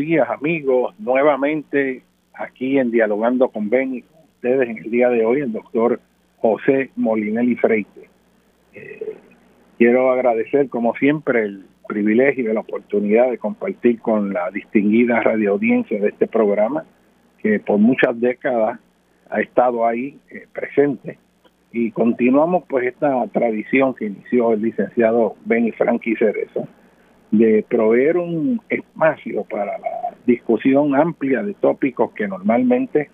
días amigos, nuevamente aquí en Dialogando con Ben y con ustedes en el día de hoy, el doctor José Molinelli Freite. Eh, quiero agradecer como siempre el privilegio y la oportunidad de compartir con la distinguida radioaudiencia de este programa, que por muchas décadas ha estado ahí eh, presente. Y continuamos pues esta tradición que inició el licenciado Benny Frankie Cerezo de proveer un espacio para la discusión amplia de tópicos que normalmente,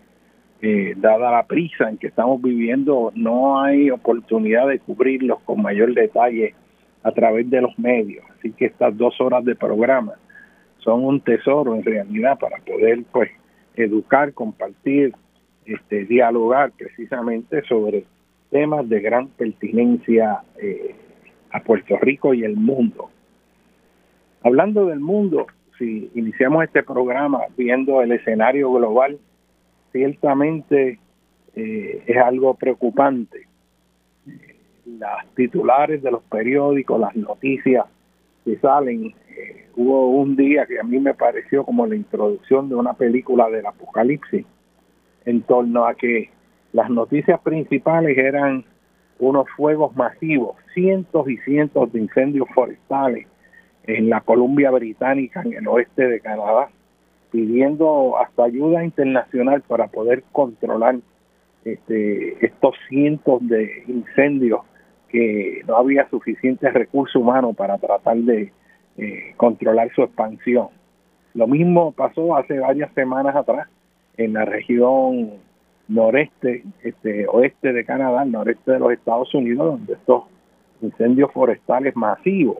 eh, dada la prisa en que estamos viviendo, no hay oportunidad de cubrirlos con mayor detalle a través de los medios. Así que estas dos horas de programa son un tesoro en realidad para poder pues educar, compartir, este, dialogar precisamente sobre temas de gran pertinencia eh, a Puerto Rico y el mundo. Hablando del mundo, si iniciamos este programa viendo el escenario global, ciertamente eh, es algo preocupante. Las titulares de los periódicos, las noticias que salen, eh, hubo un día que a mí me pareció como la introducción de una película del apocalipsis, en torno a que las noticias principales eran unos fuegos masivos, cientos y cientos de incendios forestales en la Columbia Británica, en el oeste de Canadá, pidiendo hasta ayuda internacional para poder controlar este, estos cientos de incendios que no había suficientes recursos humanos para tratar de eh, controlar su expansión. Lo mismo pasó hace varias semanas atrás en la región noreste, este, oeste de Canadá, noreste de los Estados Unidos, donde estos incendios forestales masivos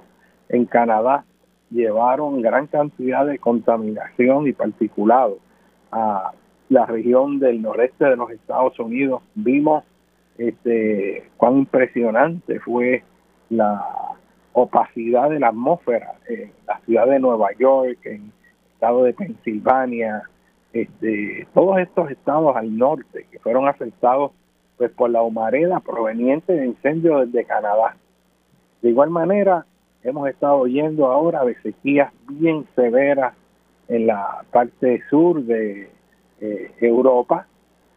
en Canadá llevaron gran cantidad de contaminación y particulado a la región del noreste de los Estados Unidos. Vimos este, cuán impresionante fue la opacidad de la atmósfera en la ciudad de Nueva York, en el estado de Pensilvania, este, todos estos estados al norte que fueron afectados pues por la humareda proveniente de incendios desde Canadá. De igual manera, hemos estado oyendo ahora de sequías bien severas en la parte sur de eh, Europa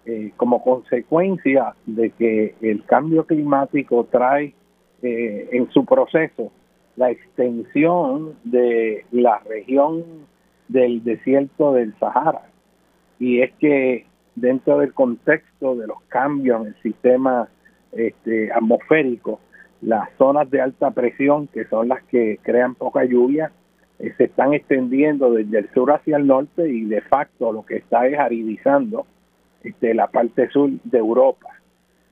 eh, como consecuencia de que el cambio climático trae eh, en su proceso la extensión de la región del desierto del Sahara. Y es que dentro del contexto de los cambios en el sistema este, atmosférico, las zonas de alta presión, que son las que crean poca lluvia, eh, se están extendiendo desde el sur hacia el norte y de facto lo que está es aridizando este, la parte sur de Europa.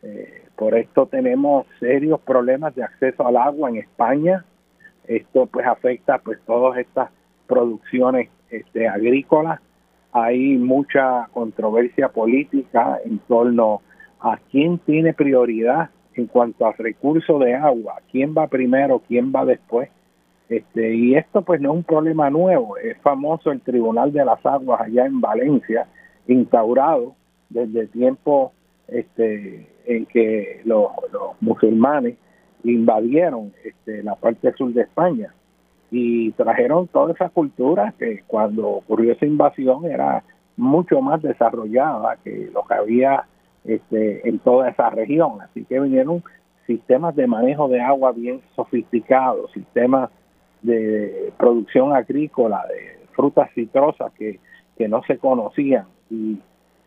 Eh, por esto tenemos serios problemas de acceso al agua en España. Esto pues afecta pues todas estas producciones este, agrícolas. Hay mucha controversia política en torno a quién tiene prioridad en cuanto al recurso de agua, quién va primero, quién va después. Este, y esto pues no es un problema nuevo, es famoso el Tribunal de las Aguas allá en Valencia, instaurado desde tiempo este, en que los, musulmanes invadieron este, la parte sur de España y trajeron toda esa cultura que cuando ocurrió esa invasión era mucho más desarrollada que lo que había este, en toda esa región. Así que vinieron sistemas de manejo de agua bien sofisticados, sistemas de producción agrícola, de frutas citrosas que, que no se conocían. Y,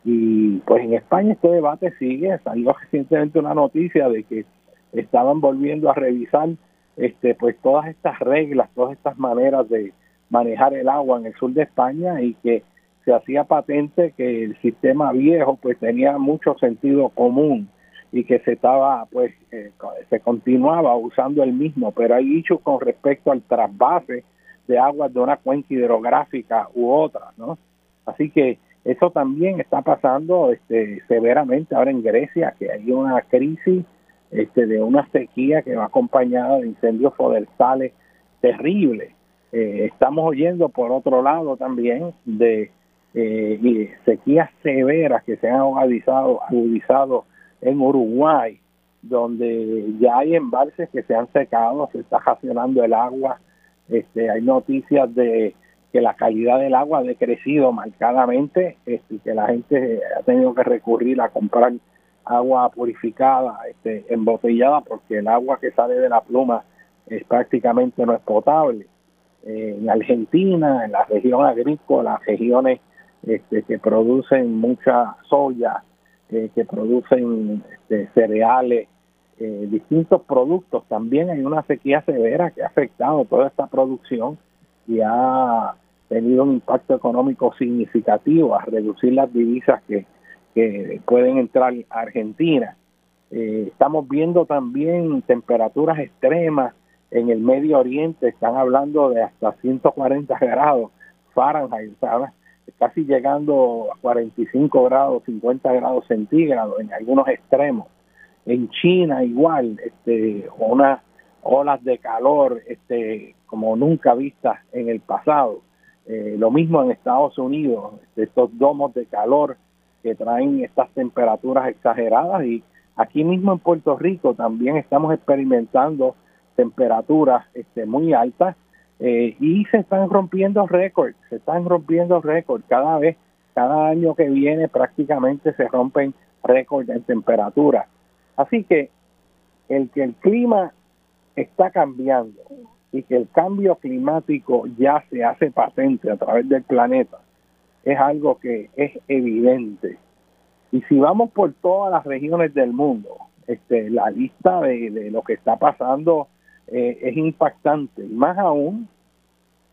y pues en España este debate sigue. Salió recientemente una noticia de que estaban volviendo a revisar este pues todas estas reglas, todas estas maneras de manejar el agua en el sur de España y que se hacía patente que el sistema viejo pues tenía mucho sentido común y que se estaba pues eh, se continuaba usando el mismo. Pero hay dichos con respecto al trasvase de aguas de una cuenca hidrográfica u otra no así que eso también está pasando este severamente ahora en Grecia que hay una crisis este de una sequía que va acompañada de incendios forestales terribles. Eh, estamos oyendo por otro lado también de eh, sequías severas que se han agudizado, agudizado en Uruguay, donde ya hay embalses que se han secado, se está racionando el agua, este, hay noticias de que la calidad del agua ha decrecido marcadamente este, y que la gente ha tenido que recurrir a comprar agua purificada, este, embotellada, porque el agua que sale de la pluma es prácticamente no es potable. Eh, en Argentina, en la región agrícola, regiones este, que producen mucha soya, eh, que producen este, cereales, eh, distintos productos. También hay una sequía severa que ha afectado toda esta producción y ha tenido un impacto económico significativo a reducir las divisas que, pueden entrar a Argentina. Eh, estamos viendo también temperaturas extremas en el Medio Oriente, están hablando de hasta 140 grados Fahrenheit, ¿sabes? Casi llegando a 45 grados, 50 grados centígrados en algunos extremos. En China igual, este, unas olas de calor este, como nunca vistas en el pasado. Eh, lo mismo en Estados Unidos, estos domos de calor que traen estas temperaturas exageradas y aquí mismo en Puerto Rico también estamos experimentando temperaturas este, muy altas eh, y se están rompiendo récords, se están rompiendo récords cada vez, cada año que viene prácticamente se rompen récords en temperatura. Así que el que el clima está cambiando y que el cambio climático ya se hace patente a través del planeta es algo que es evidente. Y si vamos por todas las regiones del mundo, este, la lista de lo que está pasando eh, es impactante. Más aún,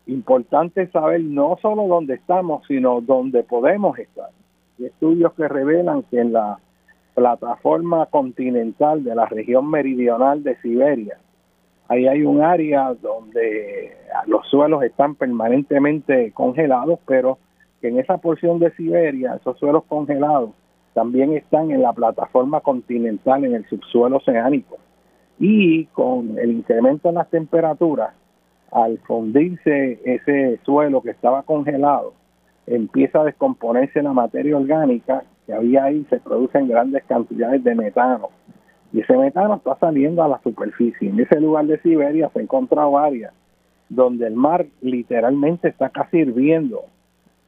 importante saber no solo dónde estamos, sino dónde podemos estar. Estudios que revelan que en la plataforma continental de la región meridional de Siberia, ahí hay un área donde los suelos están permanentemente congelados, pero que en esa porción de Siberia, esos suelos congelados, también están en la plataforma continental, en el subsuelo oceánico y con el incremento en las temperaturas, al fundirse ese suelo que estaba congelado, empieza a descomponerse la materia orgánica que había ahí, se producen grandes cantidades de metano. Y ese metano está saliendo a la superficie. En ese lugar de Siberia se encontrado áreas donde el mar literalmente está casi hirviendo,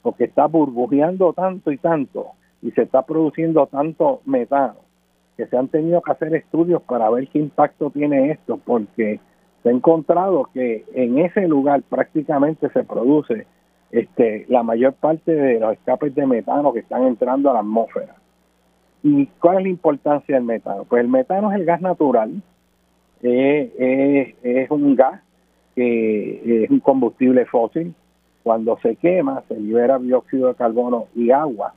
porque está burbujeando tanto y tanto, y se está produciendo tanto metano que se han tenido que hacer estudios para ver qué impacto tiene esto, porque se ha encontrado que en ese lugar prácticamente se produce este, la mayor parte de los escapes de metano que están entrando a la atmósfera. ¿Y cuál es la importancia del metano? Pues el metano es el gas natural, es un gas que es un combustible fósil. Cuando se quema, se libera dióxido de carbono y agua.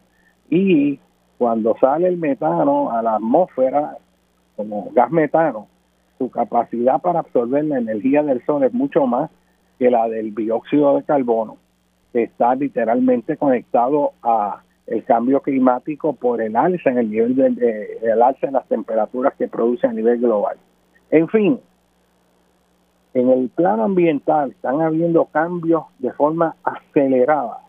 Y cuando sale el metano a la atmósfera, como gas metano, su capacidad para absorber la energía del sol es mucho más que la del dióxido de carbono, está literalmente conectado a el cambio climático por el alza en el nivel de, el alza en las temperaturas que produce a nivel global. En fin, en el plano ambiental están habiendo cambios de forma acelerada.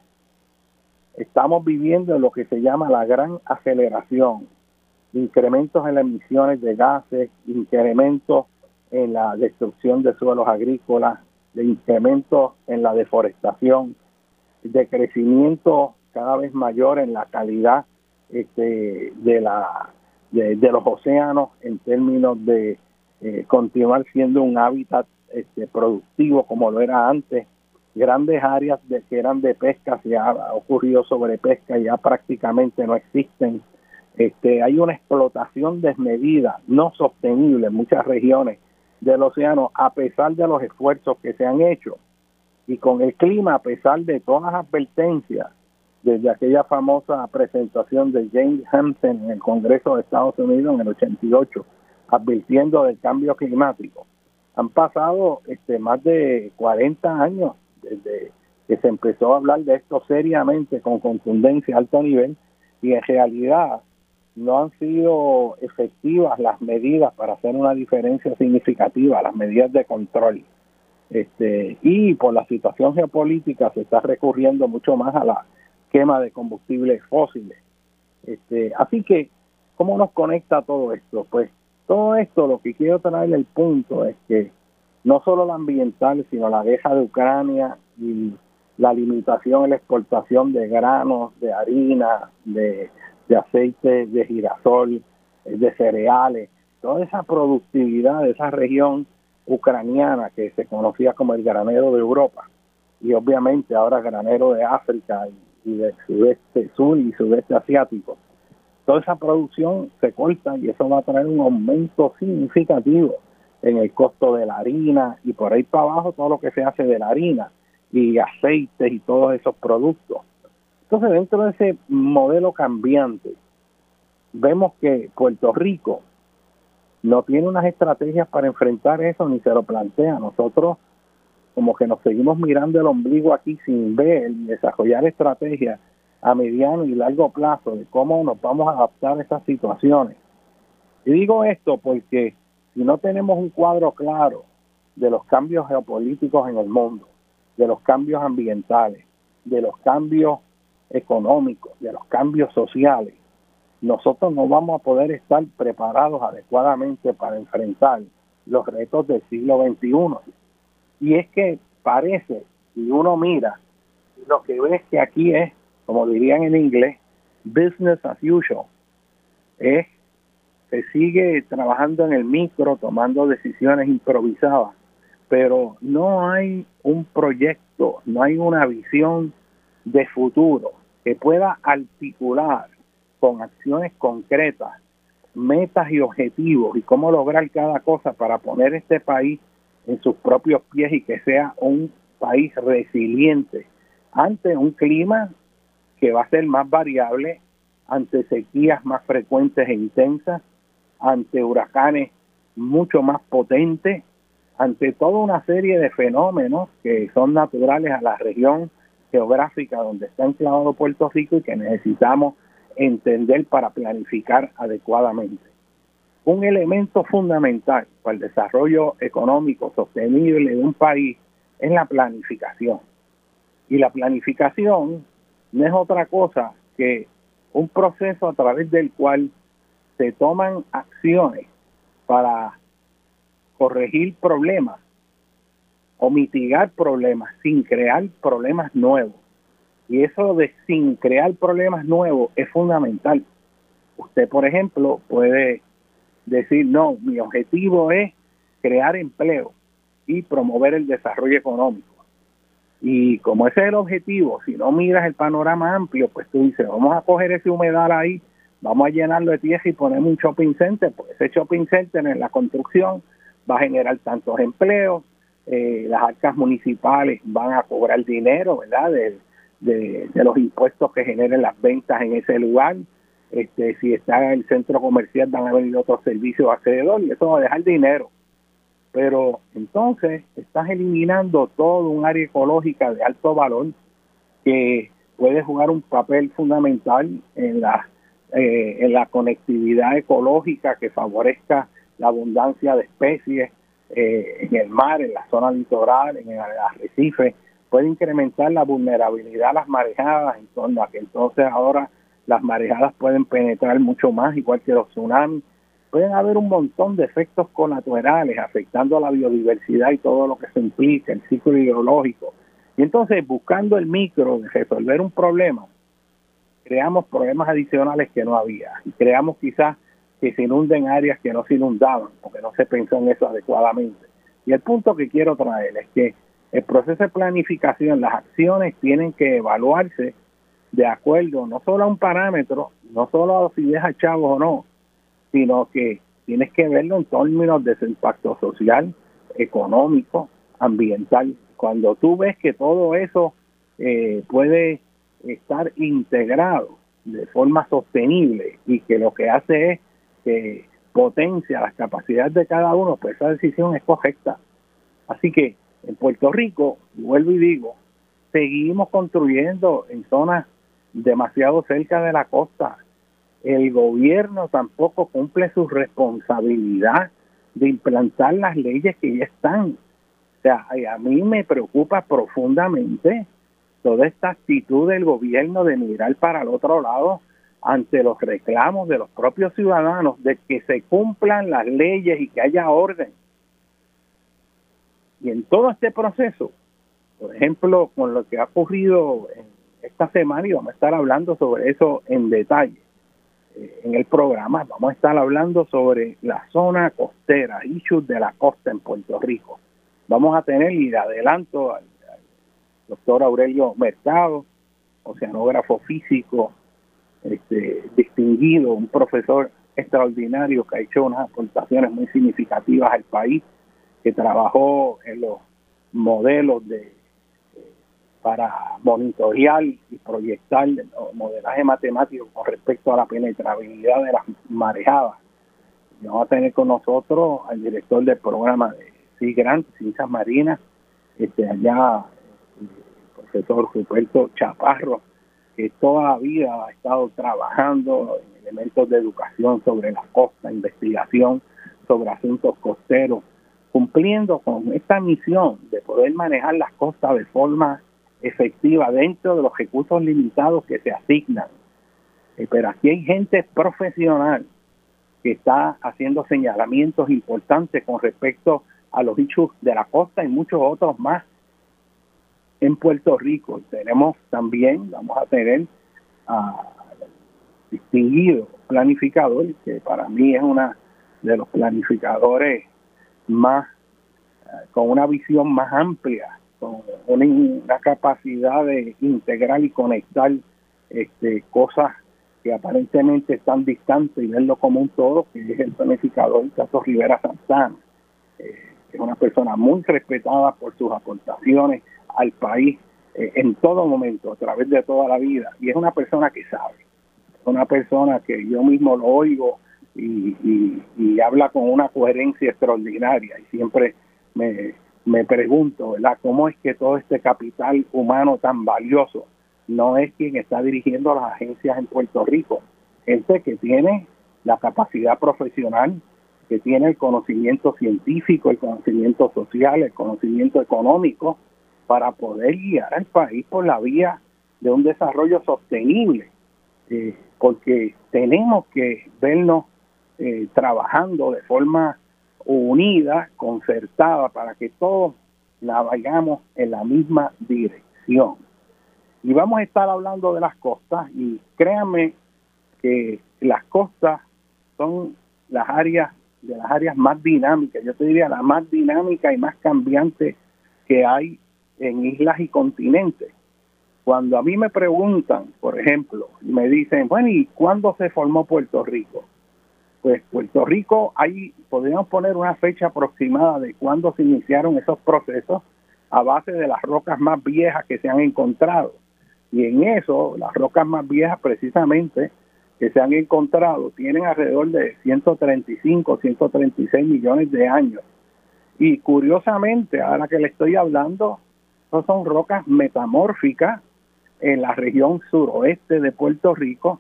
Estamos viviendo lo que se llama la gran aceleración, incrementos en las emisiones de gases, incrementos en la destrucción de suelos agrícolas, de incrementos en la deforestación, de crecimiento cada vez mayor en la calidad este, de, la, de, los océanos en términos de eh, continuar siendo un hábitat este, productivo como lo era antes. Grandes áreas de, que eran de pesca, se ha ocurrido sobre pesca, ya prácticamente no existen. Este, hay una explotación desmedida, no sostenible en muchas regiones del océano, a pesar de los esfuerzos que se han hecho. Y con el clima, a pesar de todas las advertencias, desde aquella famosa presentación de James Hampton en el Congreso de Estados Unidos en el 88, advirtiendo del cambio climático han pasado este, más de 40 años desde que se empezó a hablar de esto seriamente, con contundencia, alto nivel, y en realidad no han sido efectivas las medidas para hacer una diferencia significativa, las medidas de control. Este, y por la situación geopolítica se está recurriendo mucho más a la quema de combustibles fósiles. Este, así que, ¿cómo nos conecta todo esto? Pues todo esto lo que quiero traer el punto es que no solo la ambiental, sino la guerra de Ucrania y la limitación en la exportación de granos, de harina, de, aceite de girasol, de cereales, toda esa productividad de esa región ucraniana que se conocía como el granero de Europa y obviamente ahora granero de África y, y del sudeste sur y sudeste asiático toda esa producción se corta y eso va a traer un aumento significativo en el costo de la harina y por ahí para abajo todo lo que se hace de la harina y aceites y todos esos productos. Entonces dentro de ese modelo cambiante vemos que Puerto Rico no tiene unas estrategias para enfrentar eso ni se lo plantea. Nosotros como que nos seguimos mirando el ombligo aquí sin ver y desarrollar estrategias a mediano y largo plazo de cómo nos vamos a adaptar a esas situaciones. Y digo esto porque si no tenemos un cuadro claro de los cambios geopolíticos en el mundo, de los cambios ambientales, de los cambios económicos, de los cambios sociales, nosotros no vamos a poder estar preparados adecuadamente para enfrentar los retos del siglo XXI. Y es que parece, si uno mira, lo que ves que aquí es como dirían en inglés, business as usual. Es, se sigue trabajando en el micro, tomando decisiones improvisadas, pero no hay un proyecto, no hay una visión de futuro que pueda articular con acciones concretas metas y objetivos y cómo lograr cada cosa para poner este país en sus propios pies y que sea un país resiliente ante un clima que va a ser más variable ante sequías más frecuentes e intensas, ante huracanes mucho más potentes, ante toda una serie de fenómenos que son naturales a la región geográfica donde está enclavado Puerto Rico y que necesitamos entender para planificar adecuadamente. Un elemento fundamental para el desarrollo económico sostenible de un país es la planificación. Y la planificación no es otra cosa que un proceso a través del cual se toman acciones para corregir problemas o mitigar problemas sin crear problemas nuevos. Y eso de sin crear problemas nuevos es fundamental. Usted, por ejemplo, puede decir, no, mi objetivo es crear empleo y promover el desarrollo económico. Y como ese es el objetivo, si no miras el panorama amplio, pues tú dices, vamos a coger ese humedal ahí, vamos a llenarlo de tierra y ponemos un shopping center, pues ese shopping center en la construcción va a generar tantos empleos, eh, las arcas municipales van a cobrar dinero, ¿verdad? De, de, los impuestos que generen las ventas en ese lugar. Este, si está el centro comercial van a venir otros servicios alrededor y eso va a dejar dinero. Pero entonces estás eliminando todo un área ecológica de alto valor que puede jugar un papel fundamental en la, eh, en la conectividad ecológica que favorezca la abundancia de especies eh, en el mar, en la zona litoral, en el arrecife, puede incrementar la vulnerabilidad a las marejadas en torno a que entonces ahora las marejadas pueden penetrar mucho más, igual que los tsunamis. Pueden haber un montón de efectos colaterales afectando a la biodiversidad y todo lo que se implica, el ciclo hidrológico. Y entonces, buscando el micro de resolver un problema, creamos problemas adicionales que no había. Y creamos quizás que se inunden áreas que no se inundaban, porque no se pensó en eso adecuadamente. Y el punto que quiero traer es que el proceso de planificación, las acciones tienen que evaluarse de acuerdo no solo a un parámetro, no solo a si deja chavos o no, sino que tienes que verlo en términos de su impacto social, económico, ambiental. Cuando tú ves que todo eso eh, puede estar integrado de forma sostenible y que lo que hace es que potencia las capacidades de cada uno, pues esa decisión es correcta. Así que en Puerto Rico, vuelvo y digo, seguimos construyendo en zonas demasiado cerca de la costa. El gobierno tampoco cumple su responsabilidad de implantar las leyes que ya están. O sea, a mí me preocupa profundamente toda esta actitud del gobierno de mirar para el otro lado ante los reclamos de los propios ciudadanos de que se cumplan las leyes y que haya orden. Y en todo este proceso, por ejemplo, con lo que ha ocurrido esta semana, y vamos a estar hablando sobre eso en detalle eh, en el programa, vamos a estar hablando sobre la zona costera, issues de la costa en Puerto Rico. Vamos a tener, y de adelanto doctor Aurelio Mercado, oceanógrafo físico, este, distinguido, un profesor extraordinario que ha hecho unas aportaciones muy significativas al país, que trabajó en los modelos de para monitorear y proyectar modelaje matemático con respecto a la penetrabilidad de las marejadas. vamos a tener con nosotros al director del programa de CIGRANT, Grant, Ciencias Marinas, este, allá el profesor Ruperto Chaparro, que toda la vida ha estado trabajando en elementos de educación sobre la costa, investigación sobre asuntos costeros, cumpliendo con esta misión de poder manejar las costas de forma efectiva dentro de los recursos limitados que se asignan. Eh, pero aquí hay gente profesional que está haciendo señalamientos importantes con respecto a los hechos de la costa y muchos otros más en Puerto Rico. Tenemos también, vamos a tener a distinguido planificador, que para mí es una de los planificadores más, eh, con una visión más amplia, con una, capacidad de integrar y conectar este, cosas que aparentemente están distantes y verlo como un todo, que es el planificador Caso Rivera Santana, eh, es una persona muy respetada por sus aportaciones al país eh, en todo momento, a través de toda la vida. Y es una persona que sabe, una persona que yo mismo lo oigo y, y, habla con una coherencia extraordinaria. Y siempre me, me pregunto, ¿verdad? ¿Cómo es que todo este capital humano tan valioso no es quien está dirigiendo las agencias en Puerto Rico? Gente que tiene la capacidad profesional, que tiene el conocimiento científico, el conocimiento social, el conocimiento económico, para poder guiar al país por la vía de un desarrollo sostenible, eh, porque tenemos que vernos eh, trabajando de forma unida, concertada, para que todos navegamos en la misma dirección. Y vamos a estar hablando de las costas y créanme que las costas son las áreas de las áreas más dinámicas, yo te diría la más dinámica y más cambiante que hay en islas y continentes. Cuando a mí me preguntan, por ejemplo, y me dicen, bueno, ¿y cuándo se formó Puerto Rico? Pues Puerto Rico, ahí podríamos poner una fecha aproximada de cuándo se iniciaron esos procesos a base de las rocas más viejas que se han encontrado. Y en eso, las rocas más viejas precisamente que se han encontrado tienen alrededor de 135, 136 millones de años. Y curiosamente, ahora que le estoy hablando, son rocas metamórficas en la región suroeste de Puerto Rico,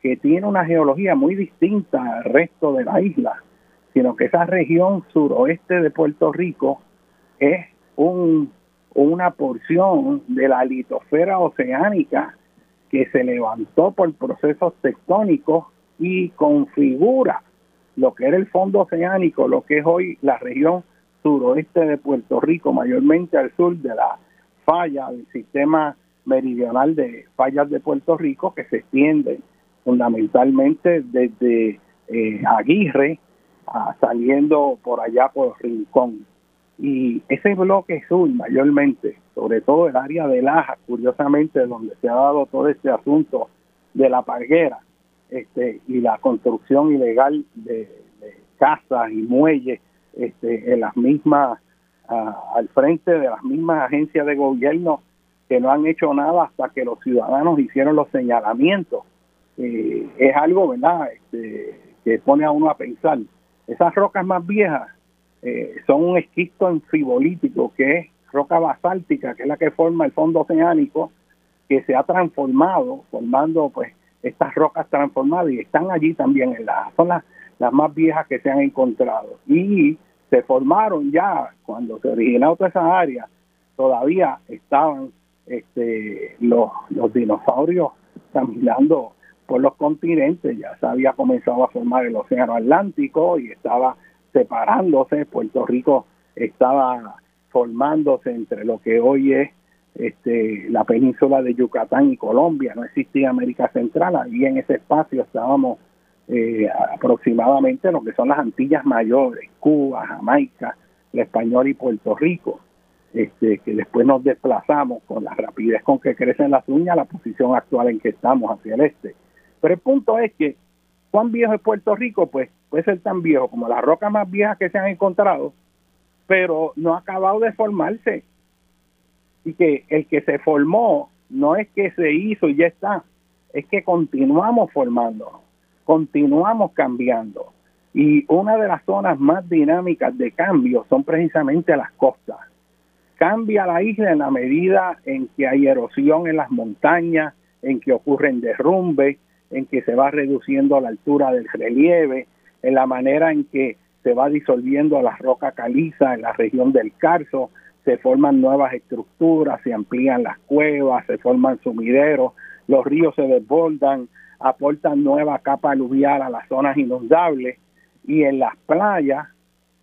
que tiene una geología muy distinta al resto de la isla, sino que esa región suroeste de Puerto Rico es un, una porción de la litosfera oceánica que se levantó por procesos tectónicos y configura lo que era el fondo oceánico, lo que es hoy la región suroeste de Puerto Rico, mayormente al sur de la falla del sistema meridional de fallas de Puerto Rico, que se extiende fundamentalmente desde eh, Aguirre a, saliendo por allá por Rincón. Y ese bloque sur mayormente, sobre todo el área de Laja, curiosamente, donde se ha dado todo este asunto de la parguera este, y la construcción ilegal de, casas y muelles este, en las mismas, al frente de las mismas agencias de gobierno que no han hecho nada hasta que los ciudadanos hicieron los señalamientos. Eh, es algo, ¿verdad?, este, que pone a uno a pensar. Esas rocas más viejas eh, son un esquisto enfibolítico, que es roca basáltica, que es la que forma el fondo oceánico, que se ha transformado, formando pues estas rocas transformadas y están allí también, en la, son las, las más viejas que se han encontrado. Y se formaron ya, cuando se originó toda esa área, todavía estaban este, los, los dinosaurios caminando por los continentes, ya se había comenzado a formar el océano Atlántico y estaba separándose, Puerto Rico estaba formándose entre lo que hoy es este, la península de Yucatán y Colombia, no existía América Central, ahí en ese espacio estábamos eh, aproximadamente lo que son las Antillas Mayores, Cuba, Jamaica, el Español y Puerto Rico, este, que después nos desplazamos con la rapidez con que crecen las uñas a la posición actual en que estamos hacia el este. Pero el punto es que, ¿cuán viejo es Puerto Rico? Pues puede ser tan viejo como las rocas más viejas que se han encontrado, pero no ha acabado de formarse. Y que el que se formó no es que se hizo y ya está, es que continuamos formándonos, continuamos cambiando. Y una de las zonas más dinámicas de cambio son precisamente las costas. Cambia la isla en la medida en que hay erosión en las montañas, en que ocurren derrumbes, en que se va reduciendo la altura del relieve, en la manera en que se va disolviendo la roca caliza en la región del Carso, se forman nuevas estructuras, se amplían las cuevas, se forman sumideros, los ríos se desbordan, aportan nueva capa aluvial a las zonas inundables y en las playas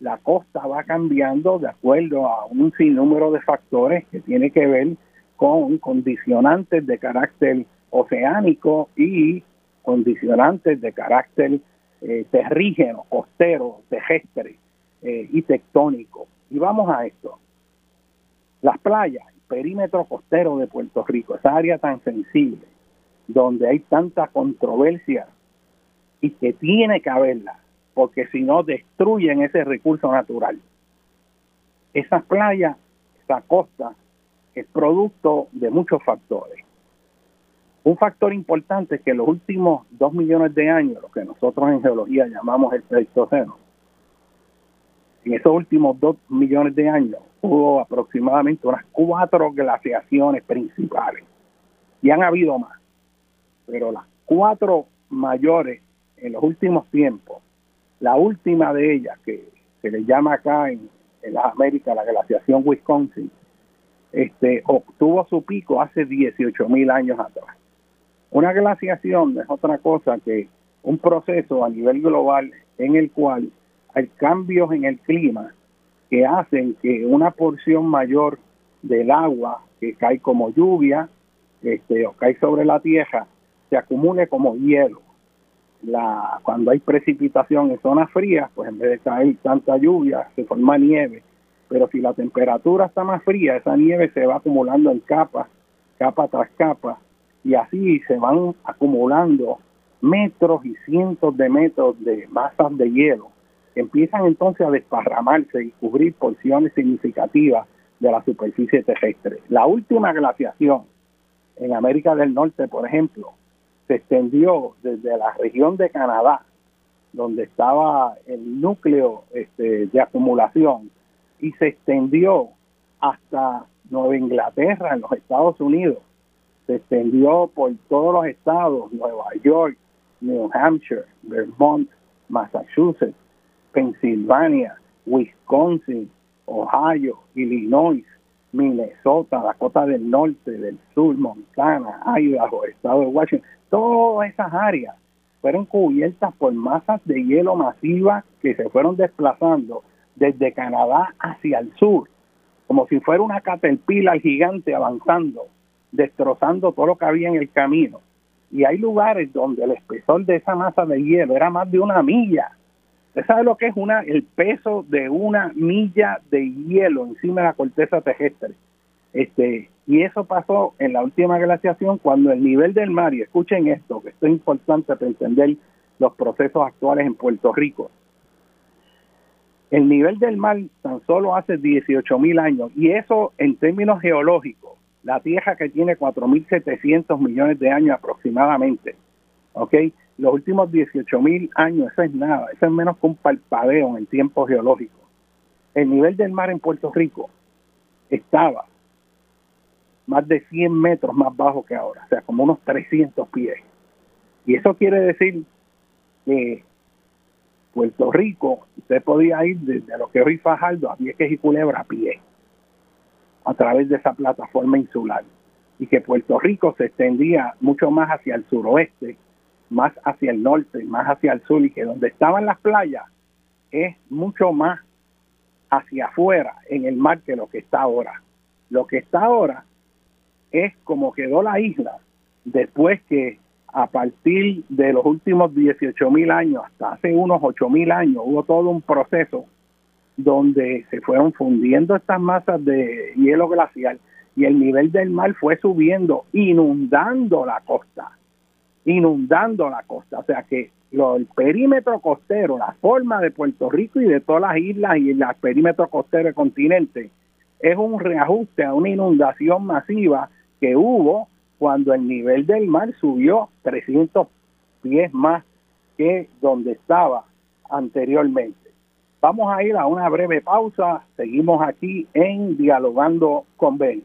la costa va cambiando de acuerdo a un sinnúmero de factores que tiene que ver con condicionantes de carácter oceánico y condicionantes de carácter eh, terrígeno, costero, terrestre eh, y tectónico. Y vamos a esto. Las playas, el perímetro costero de Puerto Rico, esa área tan sensible, donde hay tanta controversia y que tiene que haberla, porque si no destruyen ese recurso natural. Esas playas, esa costa, es producto de muchos factores. Un factor importante es que los últimos dos millones de años, lo que nosotros en geología llamamos el Pleistoceno, en esos últimos dos millones de años hubo aproximadamente unas cuatro glaciaciones principales. Y han habido más. Pero las cuatro mayores en los últimos tiempos, la última de ellas, que se le llama acá en, en las Américas la glaciación Wisconsin, este, obtuvo su pico hace 18 mil años atrás. Una glaciación es otra cosa que un proceso a nivel global en el cual hay cambios en el clima que hacen que una porción mayor del agua que cae como lluvia este, o cae sobre la tierra se acumule como hielo. La, cuando hay precipitación en zonas frías, pues en vez de caer tanta lluvia, se forma nieve. pero si la temperatura está más fría, esa nieve se va acumulando en capas, capa tras capa, y así se van acumulando metros y cientos de metros de masas de hielo que empiezan entonces a desparramarse y cubrir porciones significativas de la superficie terrestre. La última glaciación en América del Norte, por ejemplo, se extendió desde la región de Canadá, donde estaba el núcleo este, de acumulación, y se extendió hasta Nueva Inglaterra, en los Estados Unidos. Se extendió por todos los estados, Nueva York, New Hampshire, Vermont, Massachusetts, Pensilvania, Wisconsin, Ohio, Illinois, Minnesota, Dakota del Norte, del Sur, Montana, Idaho, Estado de Washington, todas esas áreas fueron cubiertas por masas de hielo masivas que se fueron desplazando desde Canadá hacia el sur, como si fuera una caterpillar gigante avanzando, destrozando todo lo que había en el camino. Y hay lugares donde el espesor de esa masa de hielo era más de una milla. ¿Usted sabe lo que es una, el peso de una milla de hielo encima de la corteza terrestre? Este, y eso pasó en la última glaciación cuando el nivel del mar, y escuchen esto, que esto es importante para entender los procesos actuales en Puerto Rico. El nivel del mar tan solo hace 18 mil años, y eso en términos geológicos, la Tierra que tiene 4.700 millones de años aproximadamente, ¿ok? Los últimos 18 mil años, eso es nada, eso es menos que un palpadeo en el tiempo geológico. El nivel del mar en Puerto Rico estaba más de 100 metros más bajo que ahora, o sea, como unos 300 pies. Y eso quiere decir que Puerto Rico, usted podía ir desde lo que hoy Fajardo a Vieques y Culebra a pie a través de esa plataforma insular y que Puerto Rico se extendía mucho más hacia el suroeste, más hacia el norte, más hacia el sur y que donde estaban las playas es mucho más hacia afuera en el mar que lo que está ahora. Lo que está ahora es como quedó la isla después que a partir de los últimos 18 mil años hasta hace unos 8 mil años hubo todo un proceso donde se fueron fundiendo estas masas de hielo glacial y el nivel del mar fue subiendo, inundando la costa, inundando la costa. O sea que lo, el perímetro costero, la forma de Puerto Rico y de todas las islas y el perímetro costero del continente, es un reajuste a una inundación masiva que hubo cuando el nivel del mar subió 300 pies más que donde estaba anteriormente. Vamos a ir a una breve pausa. Seguimos aquí en Dialogando con Ben.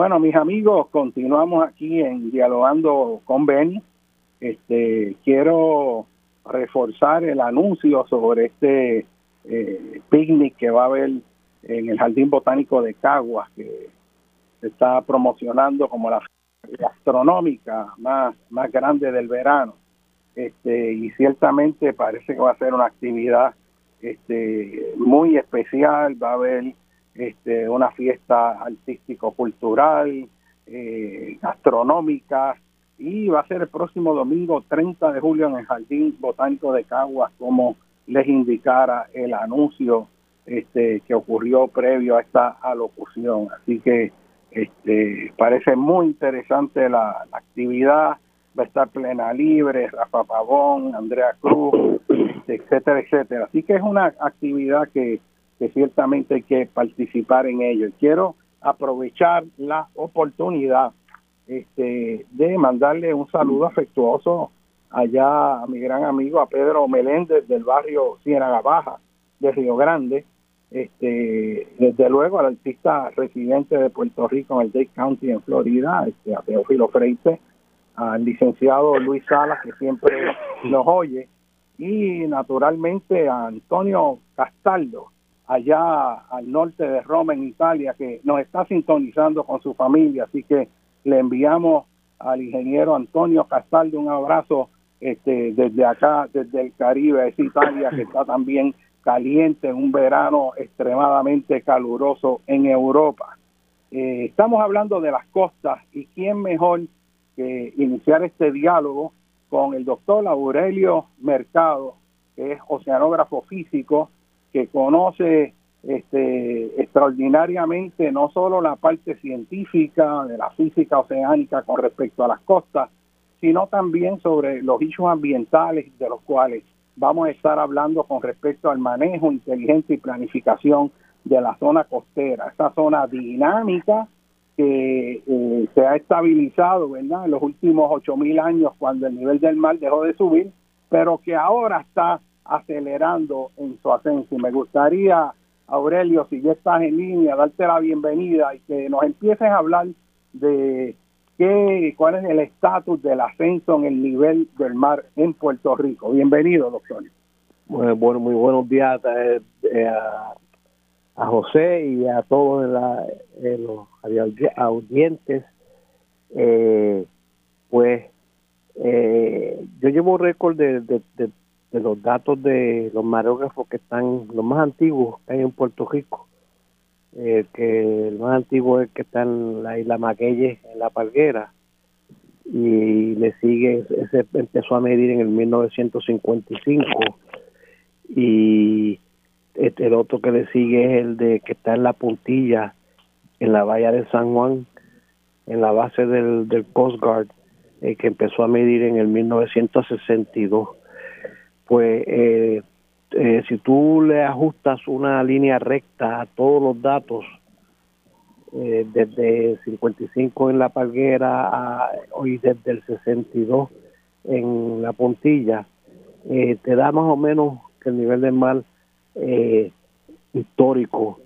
Bueno, mis amigos, continuamos aquí en dialogando con Benny. Este, quiero reforzar el anuncio sobre este eh, picnic que va a haber en el Jardín Botánico de Caguas, que se está promocionando como la gastronómica más, más grande del verano. Este, y ciertamente parece que va a ser una actividad este, muy especial, va a haber este, una fiesta artístico-cultural, eh, gastronómica, y va a ser el próximo domingo 30 de julio en el Jardín Botánico de Caguas, como les indicara el anuncio este, que ocurrió previo a esta alocución. Así que este, parece muy interesante la, actividad. Va a estar plena libre, Rafa Pavón, Andrea Cruz, etcétera, etcétera. Así que es una actividad que, que ciertamente hay que participar en ello. Y quiero aprovechar la oportunidad este, de mandarle un saludo afectuoso allá a mi gran amigo, a Pedro Meléndez del barrio Ciénaga Baja de Río Grande, este, desde luego al artista residente de Puerto Rico en el Dade County en Florida, este, a Teófilo Freite, al licenciado Luis Salas que siempre nos oye y naturalmente a Antonio Castaldo allá al norte de Roma en Italia que nos está sintonizando con su familia, así que le enviamos al ingeniero Antonio Castaldo un abrazo este, desde acá, desde el Caribe, es Italia que está también caliente en un verano extremadamente caluroso en Europa. Eh, estamos hablando de las costas y quién mejor que iniciar este diálogo con el doctor Aurelio Mercado, que es oceanógrafo físico, que conoce este, extraordinariamente no solo la parte científica de la física oceánica con respecto a las costas, sino también sobre los hechos ambientales de los cuales vamos a estar hablando con respecto al manejo inteligente y planificación de la zona costera, esa zona dinámica que eh, se ha estabilizado ¿verdad? en los últimos 8.000 años cuando el nivel del mar dejó de subir, pero que ahora está acelerando en su ascenso. Y me gustaría, Aurelio, si ya estás en línea, darte la bienvenida y que nos empieces a hablar de qué, cuál es el estatus del ascenso en el nivel del mar en Puerto Rico. Bienvenido, doctor. Bueno, muy buenos días eh, eh, a, a, José y a todos los audientes. Eh, pues yo llevo récord de, los datos de los mareógrafos que están, los más antiguos que hay en Puerto Rico eh, que el más antiguo es el que está en la isla Maquelle, en la Palguera, y le sigue, ese empezó a medir en el 1955, y el otro que le sigue es el de que está en la puntilla, en la bahía de San Juan, en la base del, del Coast Guard, que empezó a medir en el 1962. Pues eh, eh, si tú le ajustas una línea recta a todos los datos, eh, desde 55 en la palguera a hoy desde el 62 en la puntilla, eh, te da más o menos que el nivel del mar histórico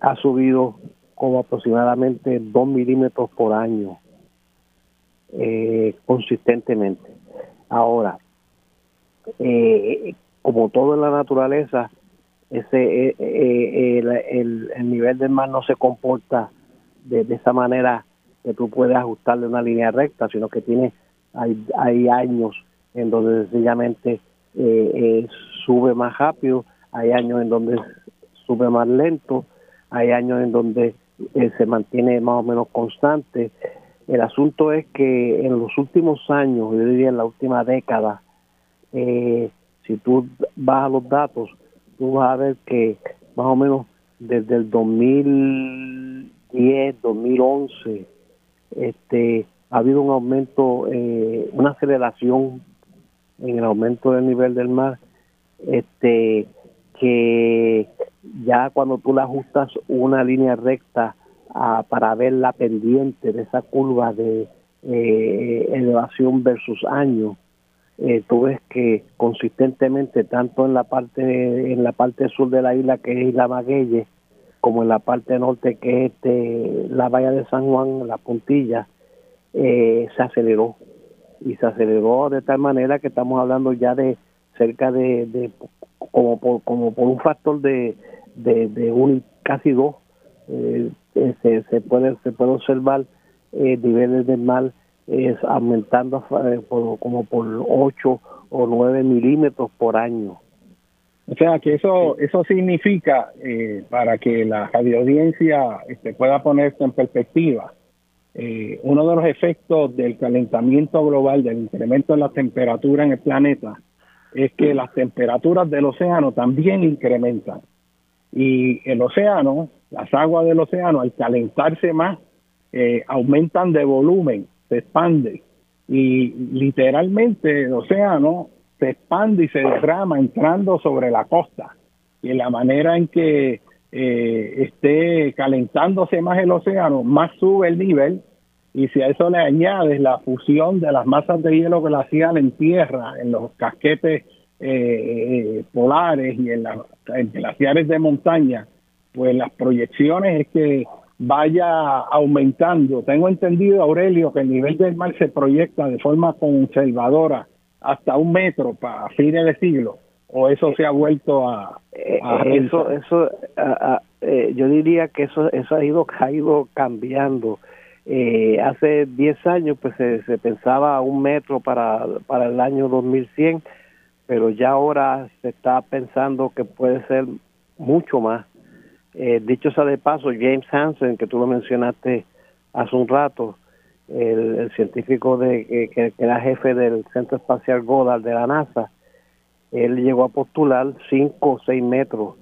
ha subido como aproximadamente 2 milímetros por año consistentemente. Ahora, eh, como todo en la naturaleza, ese eh, eh, el, el, nivel del mar no se comporta de, esa manera que tú puedes ajustarle una línea recta, sino que tiene hay, hay años en donde sencillamente eh, sube más rápido, hay años en donde sube más lento, hay años en donde se mantiene más o menos constante. El asunto es que en los últimos años, yo diría en la última década, eh, si tú vas a los datos, tú vas a ver que más o menos desde el 2010, 2011, este, ha habido un aumento, eh, una aceleración en el aumento del nivel del mar, este, que ya cuando tú le ajustas una línea recta para ver la pendiente de esa curva de eh, elevación versus año, eh, tú ves que consistentemente tanto en la parte en la parte sur de la isla que es Isla Maguelle como en la parte norte que es este, la bahía de San Juan, la puntilla, eh, se aceleró. Y se aceleró de tal manera que estamos hablando ya de cerca de, como por como por un factor de de, un casi dos eh, se, se puede se puede observar niveles de mar es aumentando eh, como por 8 o 9 milímetros por año. O sea que eso eso significa, eh, para que la radioaudiencia este, pueda ponerse en perspectiva, eh, uno de los efectos del calentamiento global, del incremento de la temperatura en el planeta, es que las temperaturas del océano también incrementan. y el océano, las aguas del océano, al calentarse más, eh, aumentan de volumen, se expande y literalmente el océano se expande y se derrama entrando sobre la costa. Y en la manera en que eh, esté calentándose más el océano, más sube el nivel y si a eso le añades la fusión de las masas de hielo glacial en tierra, en los casquetes eh, polares y en, las glaciares de montaña, pues las proyecciones es que vaya aumentando. Tengo entendido, Aurelio, que el nivel del mar se proyecta de forma conservadora hasta un metro para fines de siglo, o eso se ha vuelto a... Eh, eso, eso eh, yo diría que eso, eso ha, ido, ha ido cambiando. Eh, hace 10 años pues se, se, pensaba un metro para, para el año 2100, pero ya ahora se está pensando que puede ser mucho más. Eh, dicho sea de paso, James Hansen, que tú lo mencionaste hace un rato, el, científico de que, era jefe del Centro Espacial Goddard de la NASA, él llegó a postular 5 o 6 metros.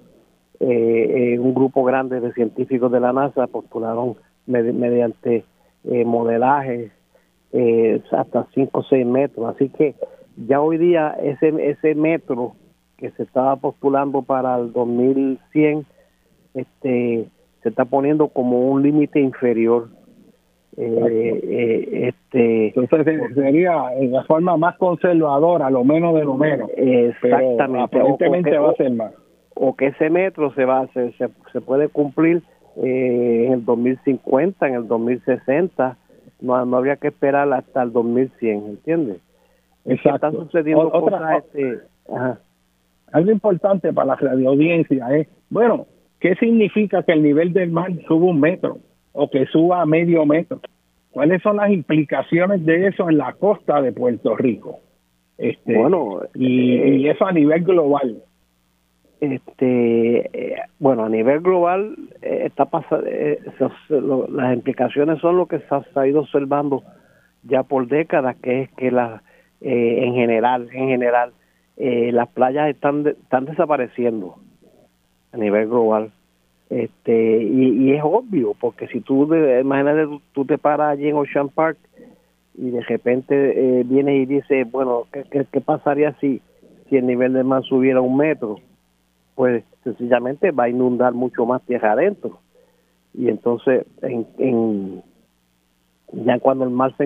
Eh, un grupo grande de científicos de la NASA postularon mediante eh, modelaje eh, hasta 5 o 6 metros. Así que ya hoy día ese, ese metro que se estaba postulando para el 2100 este, se está poniendo como un límite inferior. Eh, eh, este entonces sería en la forma más conservadora lo menos de lo menos exactamente aparentemente va a ser más o que ese metro se va a hacer, se, se puede cumplir eh, en el 2050 en el 2060 no, no habría que esperar hasta el 2100 ¿entiendes? Exacto. están sucediendo Otra, este, algo importante para la radio audiencia es bueno ¿Qué significa que el nivel del mar suba un metro o que suba a medio metro? ¿Cuáles son las implicaciones de eso en la costa de Puerto Rico? Este, bueno, y, eh, eso a nivel global. Este, eh, bueno, a nivel global eh, está pasando, las implicaciones son lo que se ha, ido observando ya por décadas, que es que la, en general, en general, las playas están están desapareciendo a nivel global. Este, y, es obvio, porque si tú, imagínate, tú, te paras allí en Ocean Park y de repente eh, vienes y dices, bueno, ¿qué, qué, pasaría si, si el nivel del mar subiera un metro? Pues sencillamente va a inundar mucho más tierra adentro. Y entonces, en, en ya cuando el mar se,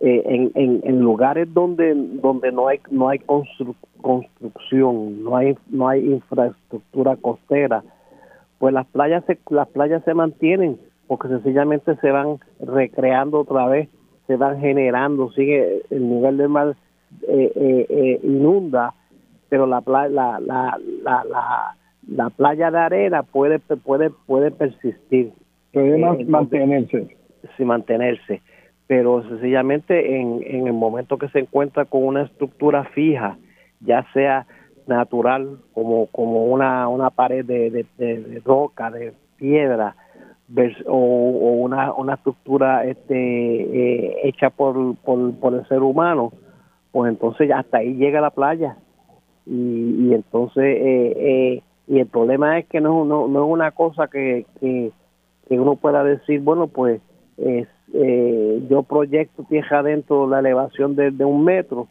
eh, en, en, en, lugares donde donde no hay no hay construcción no hay no hay infraestructura costera pues las playas se, las playas se mantienen porque sencillamente se van recreando otra vez se van generando sigue el nivel del mar eh, eh, inunda pero la, la, la, la, la, la playa de arena puede puede puede persistir. Puede mantenerse. sí mantenerse pero sencillamente en, en el momento que se encuentra con una estructura fija, ya sea natural como, como una, una pared de, de, roca, de piedra, o, una, una estructura este, eh, hecha por, por, por, el ser humano, pues entonces hasta ahí llega la playa. Y, y entonces, eh, eh, y el problema es que no, no, no es una cosa que, que, que uno pueda decir, bueno, pues es eh, yo proyecto tierra adentro la elevación de, un metro,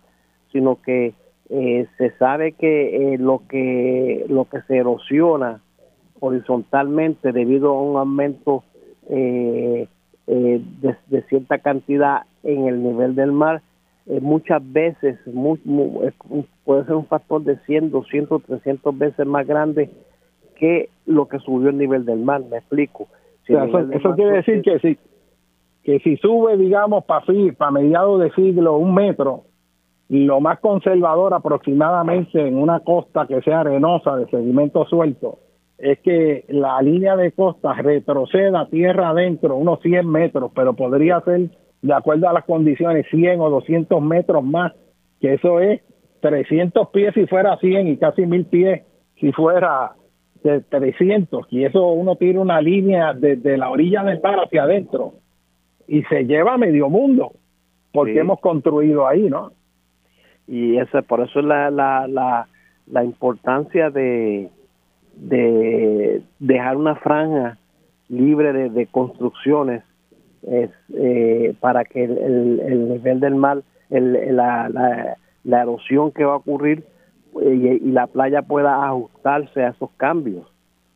sino que eh, se sabe que eh, lo que lo que se erosiona horizontalmente debido a un aumento de, cierta cantidad en el nivel del mar muchas veces puede ser un factor de 100, 200, 300 veces más grande que lo que subió el nivel del mar, me explico. eso, quiere decir que sí que si sube, digamos, para para mediados de siglo un metro, lo más conservador aproximadamente en una costa que sea arenosa de sedimento suelto, es que la línea de costa retroceda tierra adentro unos 100 metros, pero podría ser, de acuerdo a las condiciones, 100 o 200 metros más, que eso es 300 pies si fuera 100 y casi 1000 pies si fuera de 300, y eso uno tira una línea desde la orilla del mar hacia adentro y se lleva a medio mundo porque hemos construido ahí, ¿no? Y esa, por eso es la, la, la, la importancia de, de dejar una franja libre de, construcciones es, eh, para que el, nivel del mar, el, la, la, erosión que va a ocurrir eh, y, la playa pueda ajustarse a esos cambios,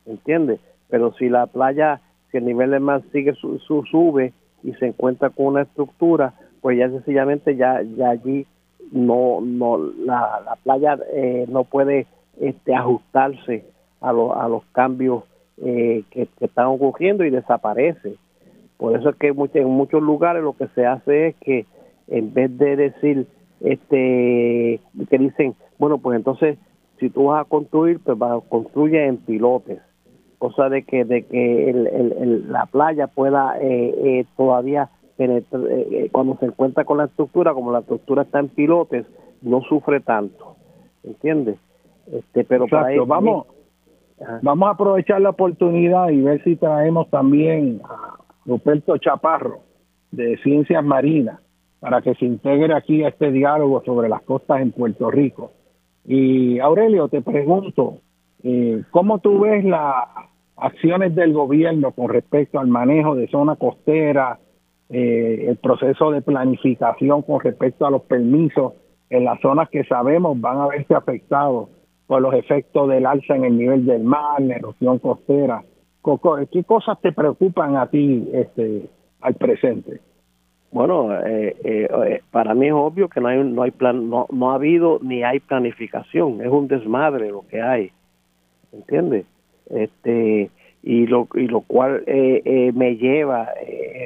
¿entiendes? Pero si la playa, si el nivel del mar sigue su, sube y se encuentra con una estructura, pues ya sencillamente ya, ya allí no, no la, la playa eh, no puede este, ajustarse a, a los cambios eh, que, están ocurriendo y desaparece. Por eso es que en muchos lugares lo que se hace es que en vez de decir, este, que dicen, bueno, pues entonces si tú vas a construir, pues vas a construir en pilotes, cosa de que de que el, la playa pueda eh, eh, todavía penetrar, cuando se encuentra con la estructura, como la estructura está en pilotes, no sufre tanto, ¿entiendes? Este, pero para vamos, vamos a aprovechar la oportunidad y ver si traemos también a Ruperto Chaparro de Ciencias Marinas para que se integre aquí a este diálogo sobre las costas en Puerto Rico. Y Aurelio, te pregunto, eh, ¿cómo tú ves las acciones del gobierno con respecto al manejo de zona costera, eh, el proceso de planificación con respecto a los permisos en las zonas que sabemos van a verse afectados por los efectos del alza en el nivel del mar, la erosión costera. ¿Qué cosas te preocupan a ti este, al presente? Bueno, eh, eh, eh, para mí es obvio que no hay no hay plan no, no ha habido ni hay planificación, es un desmadre lo que hay, ¿entiendes? Este y lo y lo cual me lleva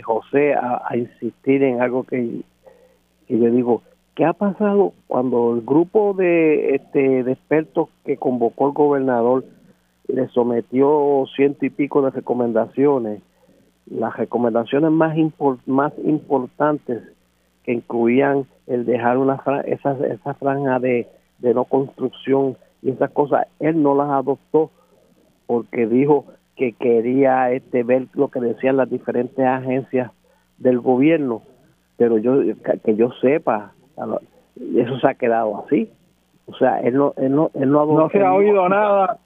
José a, insistir en algo que, que yo digo ¿Qué ha pasado cuando el grupo de, este, de expertos que convocó el gobernador le sometió ciento y pico de recomendaciones? Las recomendaciones más, más importantes que incluían el dejar una esa, esa franja de, de no construcción y esas cosas, él no las adoptó porque dijo que quería este ver lo que decían las diferentes agencias del gobierno, pero yo que yo sepa, eso se ha quedado así. O sea, él no, él no, él no, se ha oído nada,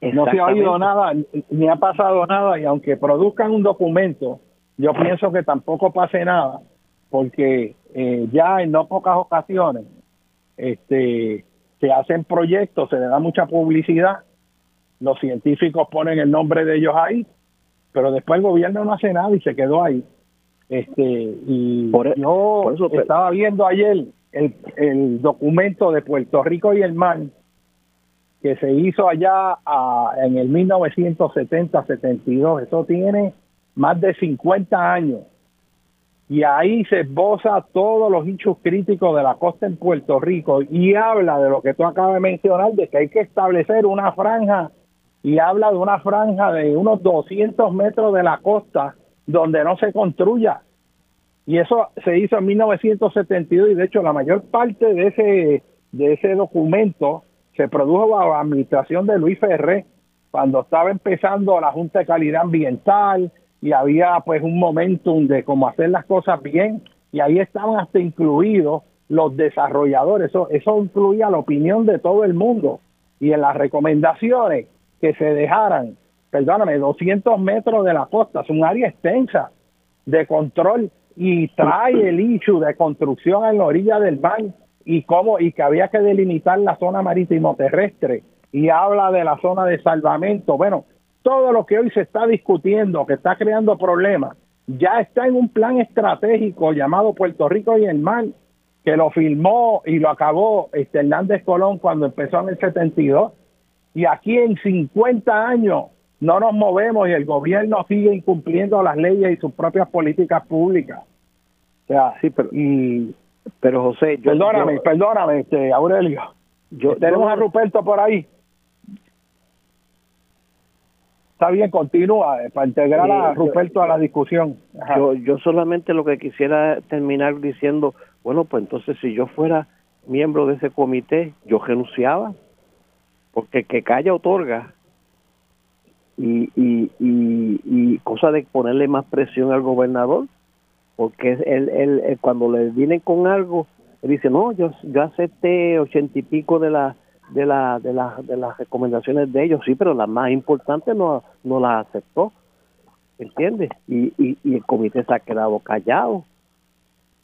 no se ha oído nada, ni ha pasado nada, y aunque produzcan un documento, yo pienso que tampoco pase nada, porque eh, ya en no pocas ocasiones este, se hacen proyectos, se le da mucha publicidad, los científicos ponen el nombre de ellos ahí, pero después el gobierno no hace nada y se quedó ahí. Este, y por, e-, yo estaba viendo ayer el, el, documento de Puerto Rico y el mar que se hizo allá en el 1970-72. Eso tiene más de 50 años. Y ahí se esboza todos los hinchos críticos de la costa en Puerto Rico y habla de lo que tú acabas de mencionar, de que hay que establecer una franja y habla de una franja de unos 200 metros de la costa donde no se construya. Y eso se hizo en 1972 y de hecho la mayor parte de ese, de ese documento se produjo bajo la administración de Luis Ferré cuando estaba empezando la Junta de Calidad Ambiental y había pues un momentum de cómo hacer las cosas bien y ahí estaban hasta incluidos los desarrolladores, eso, eso incluía la opinión de todo el mundo y en las recomendaciones que se dejaran perdóname, 200 metros de la costa, es un área extensa de control y trae el issue de construcción en la orilla del mar y cómo y que había que delimitar la zona marítimo terrestre y habla de la zona de salvamento. Bueno, todo lo que hoy se está discutiendo, que está creando problemas, ya está en un plan estratégico llamado Puerto Rico y el mar, que lo filmó y lo acabó este Hernández Colón cuando empezó en el 72. Y aquí en 50 años no nos movemos y el gobierno sigue incumpliendo las leyes y sus propias políticas públicas. O sea, sí, pero, y, pero José, perdóname, perdóname, este, Aurelio. Yo, Tenemos a Ruperto por ahí. Está bien, continúa eh, para integrar a Ruperto a la discusión. Yo, yo solamente lo que quisiera terminar diciendo, bueno, pues entonces si yo fuera miembro de ese comité, yo renunciaba, porque que calla otorga y, y, y, cosa de ponerle más presión al gobernador, porque él, él, cuando le vienen con algo, él dice, no, yo, yo acepté ochenta y pico de, la, de, la, de, de las recomendaciones de ellos, sí, pero las más importantes no, no las aceptó, ¿entiendes? Y, y, y el comité se ha quedado callado,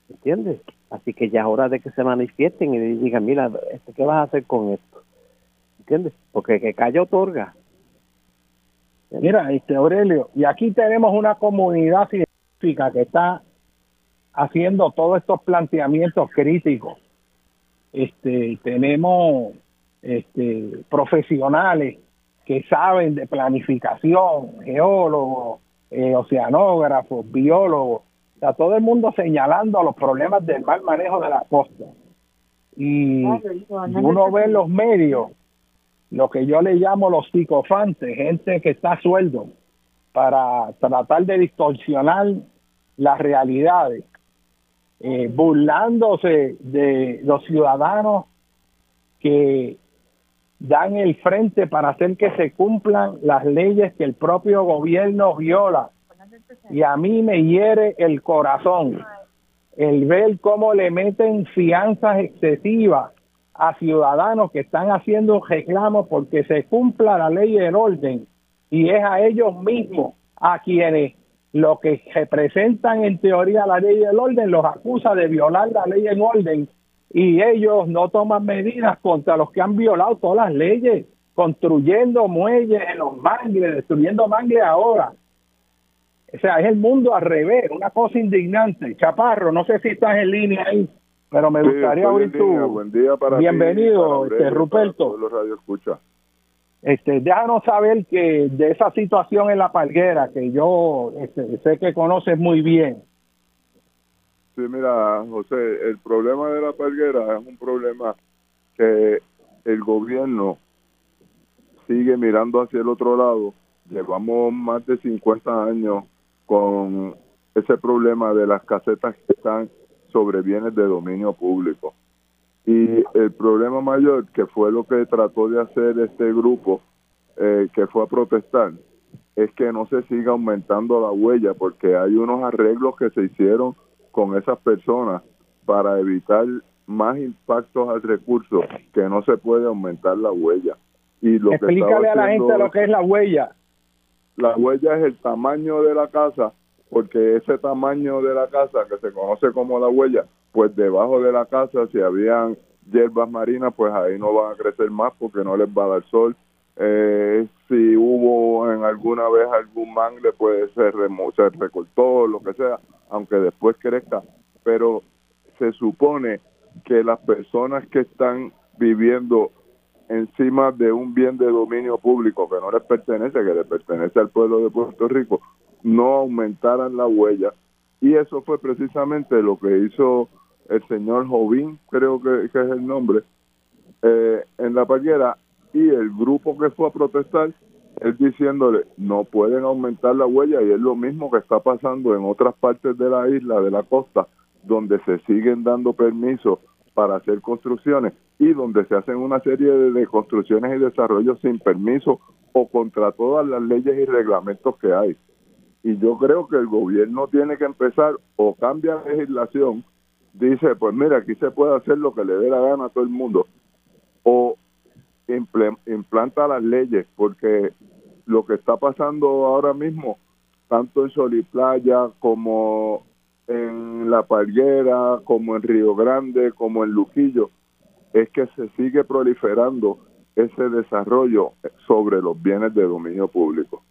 ¿entiendes? Así que ya es hora de que se manifiesten y digan, mira, ¿qué vas a hacer con esto? ¿Entiendes? Porque que calla otorga. Mira, este Aurelio, y aquí tenemos una comunidad científica que está haciendo todos estos planteamientos críticos. Este, tenemos este, profesionales que saben de planificación, geólogos, eh, oceanógrafos, biólogos, Está todo el mundo señalando los problemas del mal manejo de la costa. Y uno ve en los medios lo que yo le llamo los psicofantes, gente que está a sueldo para tratar de distorsionar las realidades, eh, burlándose de los ciudadanos que dan el frente para hacer que se cumplan las leyes que el propio gobierno viola. Y a mí me hiere el corazón el ver cómo le meten fianzas excesivas a ciudadanos que están haciendo reclamos porque se cumpla la ley y el orden y es a ellos mismos a quienes lo que representan en teoría la ley y el orden los acusa de violar la ley el orden y ellos no toman medidas contra los que han violado todas las leyes, construyendo muelles en los mangles, destruyendo mangles ahora. O sea, es el mundo al revés, una cosa indignante. Chaparro, no sé si estás en línea ahí, pero me gustaría oír tu... Buen día para Bienvenido, este, Ruperto. Escucha. Este, déjanos saber que de esa situación en la palguera, que yo este, sé que conoces muy bien. Sí, mira, José, el problema de la palguera es un problema que el gobierno sigue mirando hacia el otro lado. Llevamos más de 50 años con ese problema de las casetas que están sobre bienes de dominio público. Y el problema mayor, que fue lo que trató de hacer este grupo eh, que fue a protestar, es que no se siga aumentando la huella, porque hay unos arreglos que se hicieron con esas personas para evitar más impactos al recurso, que no se puede aumentar la huella. Y lo Explícale a la gente lo que es la huella la huella es el tamaño de la casa, porque ese tamaño de la casa, que se conoce como la huella, pues debajo de la casa, si habían hierbas marinas, pues ahí no van a crecer más porque no les va a dar sol. Eh, si hubo en alguna vez algún mangle, pues se, se recortó, lo que sea, aunque después crezca. Pero se supone que las personas que están viviendo encima de un bien de dominio público que no les pertenece, que le pertenece al pueblo de Puerto Rico, no aumentaran la huella. Y eso fue precisamente lo que hizo el señor Jovín, creo que, es el nombre, eh, en la paguera y el grupo que fue a protestar, él diciéndole, no pueden aumentar la huella y es lo mismo que está pasando en otras partes de la isla, de la costa, donde se siguen dando permisos para hacer construcciones y donde se hacen una serie de, construcciones y desarrollos sin permiso o contra todas las leyes y reglamentos que hay. Y yo creo que el gobierno tiene que empezar o cambia la legislación, dice, pues mira, aquí se puede hacer lo que le dé la gana a todo el mundo, o implanta las leyes, porque lo que está pasando ahora mismo, tanto en Sol Playa como en La Palguera, como en Río Grande, como en Luquillo, es que se sigue proliferando ese desarrollo sobre los bienes de dominio público.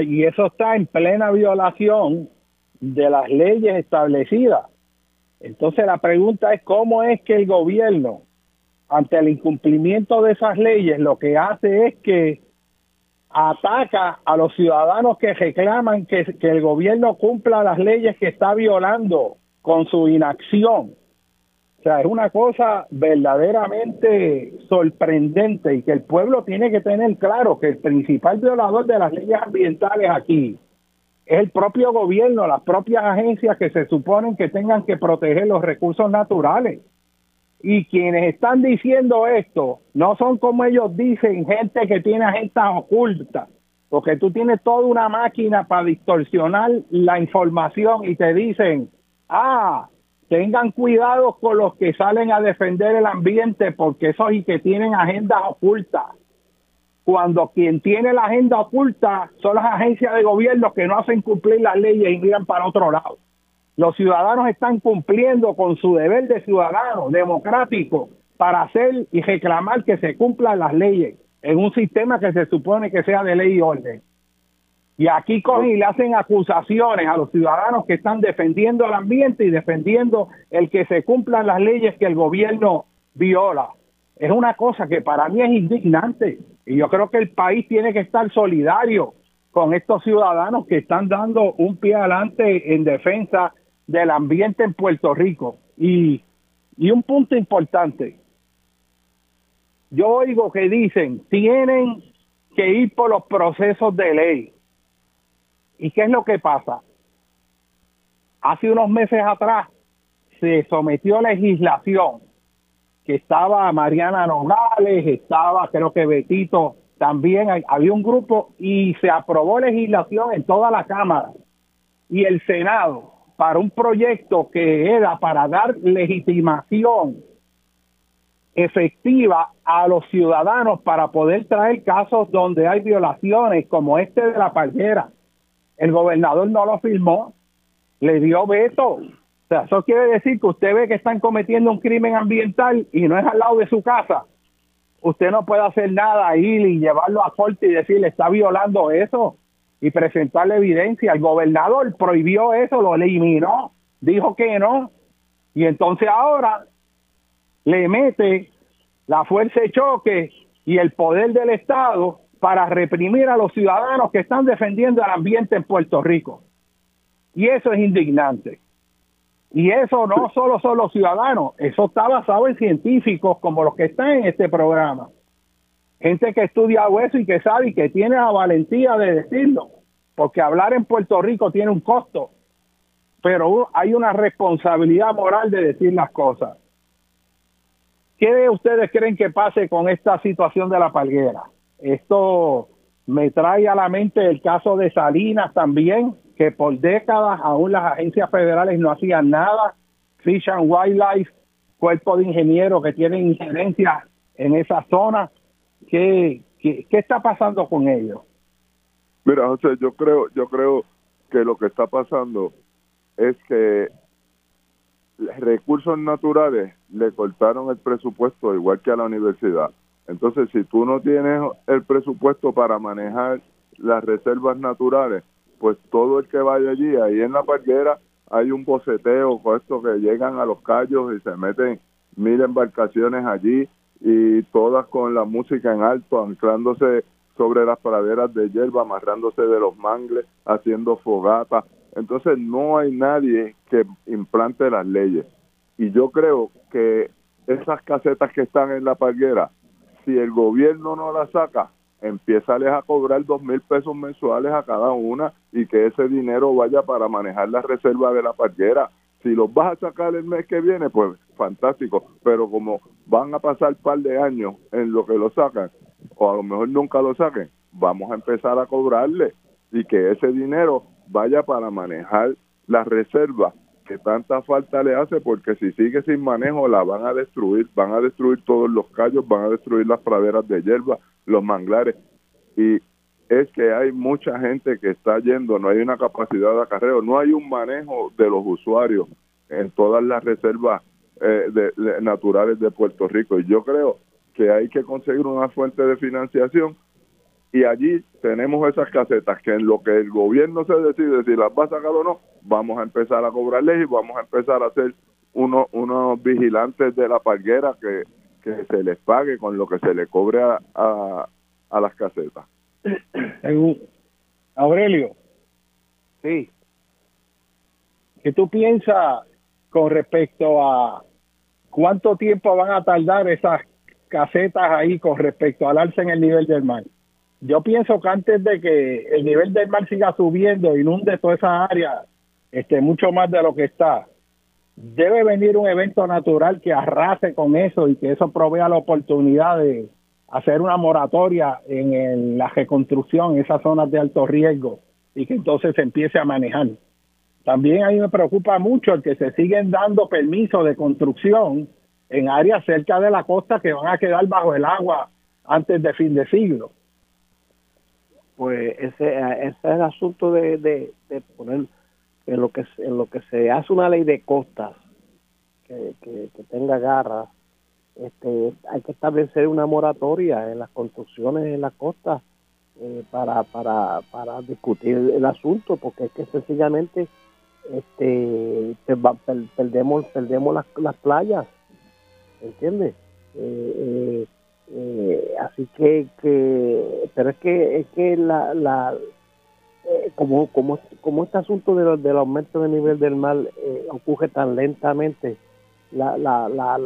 Y eso está en plena violación de las leyes establecidas. Entonces la pregunta es cómo es que el gobierno, ante el incumplimiento de esas leyes, lo que hace es que ataca a los ciudadanos que reclaman que, el gobierno cumpla las leyes que está violando con su inacción. O sea, es una cosa verdaderamente sorprendente y que el pueblo tiene que tener claro que el principal violador de las leyes ambientales aquí es el propio gobierno, las propias agencias que se suponen que tengan que proteger los recursos naturales. Y quienes están diciendo esto no son como ellos dicen, gente que tiene agendas ocultas, porque tú tienes toda una máquina para distorsionar la información y te dicen, ah, tengan cuidado con los que salen a defender el ambiente porque esos y que tienen agendas ocultas. Cuando quien tiene la agenda oculta son las agencias de gobierno que no hacen cumplir las leyes y miran para otro lado. Los ciudadanos están cumpliendo con su deber de ciudadano democrático para hacer y reclamar que se cumplan las leyes en un sistema que se supone que sea de ley y orden. Y aquí cogen y le hacen acusaciones a los ciudadanos que están defendiendo el ambiente y defendiendo el que se cumplan las leyes que el gobierno viola. Es una cosa que para mí es indignante. Y yo creo que el país tiene que estar solidario con estos ciudadanos que están dando un pie adelante en defensa del ambiente en Puerto Rico. Y, y un punto importante, yo oigo que dicen, tienen que ir por los procesos de ley. ¿Y qué es lo que pasa? Hace unos meses atrás se sometió legislación que estaba Mariana Nogales, estaba creo que Betito también, había un grupo y se aprobó legislación en toda la Cámara y el Senado para un proyecto que era para dar legitimación efectiva a los ciudadanos para poder traer casos donde hay violaciones como este de la palguera. El gobernador no lo firmó, le dio veto. O sea, eso quiere decir que usted ve que están cometiendo un crimen ambiental y no es al lado de su casa. Usted no puede hacer nada ahí y llevarlo a corte y decirle está violando eso y presentarle evidencia. El gobernador prohibió eso, lo eliminó, dijo que no. Y entonces ahora le mete la fuerza de choque y el poder del Estado para reprimir a los ciudadanos que están defendiendo el ambiente en Puerto Rico. Y eso es indignante. Y eso no solo son los ciudadanos, eso está basado en científicos como los que están en este programa. Gente que estudia eso y que sabe y que tiene la valentía de decirlo. Porque hablar en Puerto Rico tiene un costo, pero hay una responsabilidad moral de decir las cosas. ¿Qué ustedes creen que pase con esta situación de la palguera? Esto me trae a la mente el caso de Salinas también, que por décadas aún las agencias federales no hacían nada. Fish and Wildlife, cuerpo de ingenieros que tienen injerencia en esa zona. ¿Qué, qué, está pasando con ellos? Mira, José, yo creo, yo creo que lo que está pasando es que recursos naturales le cortaron el presupuesto igual que a la universidad. Entonces, si tú no tienes el presupuesto para manejar las reservas naturales, pues todo el que vaya allí, ahí en la parquera hay un boceteo con esto que llegan a los callos y se meten mil embarcaciones allí y todas con la música en alto, anclándose sobre las praderas de hierba, amarrándose de los mangles, haciendo fogatas. Entonces no hay nadie que implante las leyes. Y yo creo que esas casetas que están en la palguera, si el gobierno no las saca, empieza a cobrar dos mil pesos mensuales a cada una y que ese dinero vaya para manejar la reserva de la palguera. Si los vas a sacar el mes que viene, pues fantástico, pero como van a pasar par de años en lo que lo sacan, o a lo mejor nunca lo saquen, vamos a empezar a cobrarle y que ese dinero vaya para manejar la reserva que tanta falta le hace porque si sigue sin manejo la van a destruir, van a destruir todos los callos, van a destruir las praderas de hierba, los manglares. Y es que hay mucha gente que está yendo, no hay una capacidad de acarreo, no hay un manejo de los usuarios en todas las reservas eh, naturales de Puerto Rico. Y yo creo que hay que conseguir una fuente de financiación y allí tenemos esas casetas que en lo que el gobierno se decide si las va a sacar o no, vamos a empezar a cobrarles y vamos a empezar a hacer unos, unos vigilantes de la palguera que, que se les pague con lo que se le cobre a, a, las casetas. Aurelio, sí. ¿Qué tú piensas con respecto a cuánto tiempo van a tardar esas casetas ahí con respecto al alza en el nivel del mar? Yo pienso que antes de que el nivel del mar siga subiendo, inunde toda esa área, este, mucho más de lo que está, debe venir un evento natural que arrase con eso y que eso provea la oportunidad de hacer una moratoria en la reconstrucción esas zonas de alto riesgo y que entonces se empiece a manejar. También a mí me preocupa mucho el que se siguen dando permisos de construcción en áreas cerca de la costa que van a quedar bajo el agua antes de fin de siglo. Pues ese, ese es el asunto de, de, poner en lo que en lo que se hace una ley de costas que, que, tenga garra este hay que establecer una moratoria en las construcciones en la costa eh, para, para, para discutir el asunto porque es que sencillamente este perdemos perdemos las, las playas ¿entiendes? Eh, eh, eh, así que, que, pero es que, es que la, la como, como, como este asunto de del aumento del nivel del mar ocurre tan lentamente, la, la, la,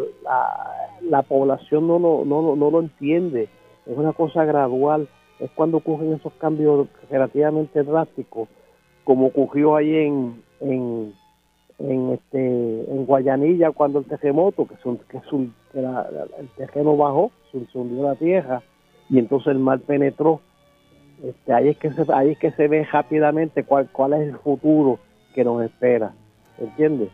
la, población no lo, no, no lo entiende, es una cosa gradual, es cuando ocurren esos cambios relativamente drásticos, como ocurrió ahí en, en en este en Guayanilla cuando el terremoto que, son, que, que el terreno bajó se, hundió la tierra y entonces el mar penetró este, ahí es que se, ahí es que se ve rápidamente cuál cuál es el futuro que nos espera ¿entiendes?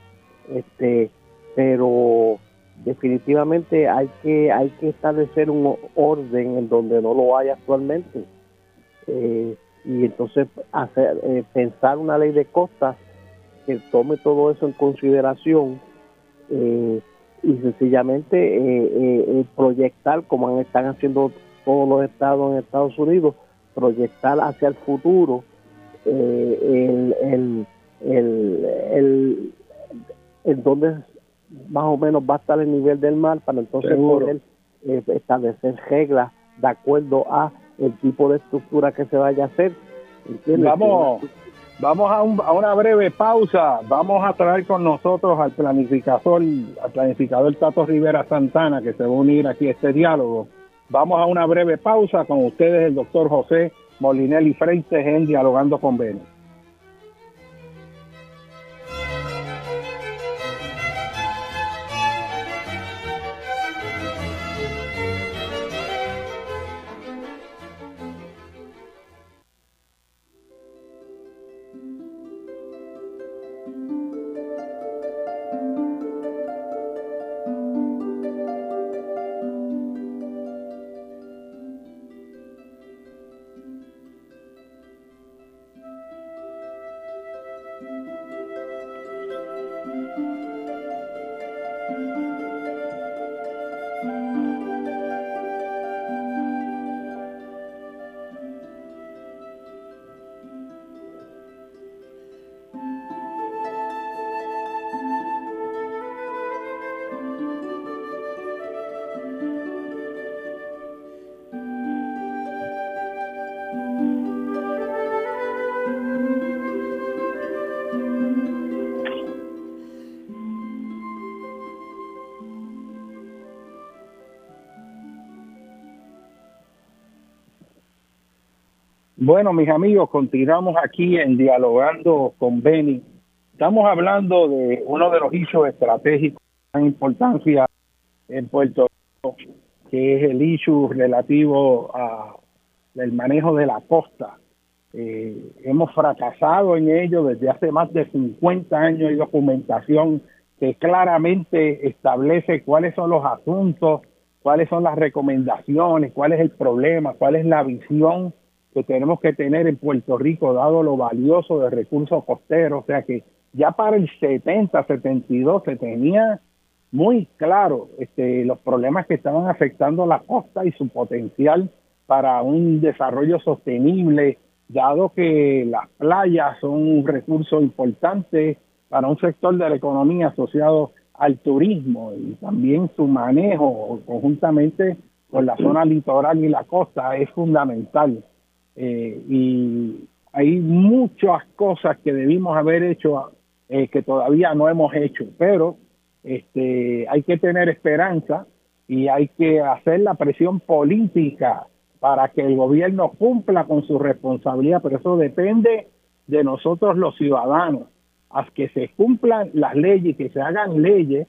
este pero definitivamente hay que hay que establecer un orden en donde no lo hay actualmente eh, y entonces hacer eh, pensar una ley de costas que tome todo eso en consideración eh, y sencillamente eh, eh, proyectar, como están haciendo todos los estados en Estados Unidos, proyectar hacia el futuro el, el, el, el, donde más o menos va a estar el nivel del mar para entonces poder establecer reglas de acuerdo a el tipo de estructura que se vaya a hacer. Vamos, Vamos a, una breve pausa. Vamos a traer con nosotros al planificador, al planificador Tato Rivera Santana, que se va a unir aquí a este diálogo. Vamos a una breve pausa con ustedes, el doctor José Molinelli Freites en Dialogando con Beni. Bueno, mis amigos, continuamos aquí en Dialogando con Beni. Estamos hablando de uno de los hechos estratégicos de importancia en Puerto Rico, que es el issue relativo a el manejo de la costa. Eh, hemos fracasado en ello desde hace más de 50 años. Hay documentación que claramente establece cuáles son los asuntos, cuáles son las recomendaciones, cuál es el problema, cuál es la visión que tenemos que tener en Puerto Rico, dado lo valioso de recursos costeros. O sea que ya para el 70, 72 se tenía muy claro este, los problemas que estaban afectando la costa y su potencial para un desarrollo sostenible, dado que las playas son un recurso importante para un sector de la economía asociado al turismo y también su manejo conjuntamente con la zona litoral y la costa es fundamental. Eh, y hay muchas cosas que debimos haber hecho eh, que todavía no hemos hecho, pero este, hay que tener esperanza y hay que hacer la presión política para que el gobierno cumpla con su responsabilidad, pero eso depende de nosotros los ciudadanos, a que se cumplan las leyes, que se hagan leyes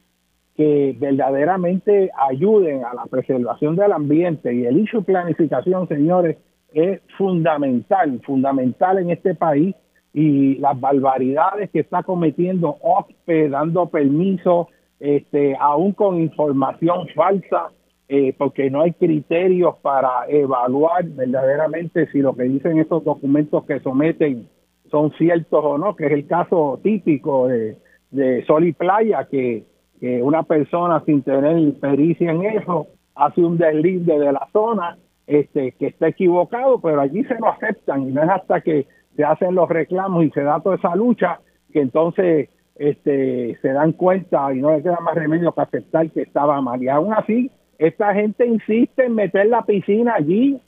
que verdaderamente ayuden a la preservación del ambiente. Y el issue planificación, señores, es fundamental, fundamental en este país y las barbaridades que está cometiendo OSPE, dando permiso, este, aún con información falsa, eh, porque no hay criterios para evaluar verdaderamente si lo que dicen estos documentos que someten son ciertos o no, que es el caso típico de, de Sol y Playa, que, una persona sin tener pericia en eso hace un desliz de la zona este, que está equivocado, pero allí se lo aceptan y no es hasta que se hacen los reclamos y se da toda esa lucha que entonces este, se dan cuenta y no le queda más remedio que aceptar que estaba mal. Y aún así, esta gente insiste en meter la piscina allí.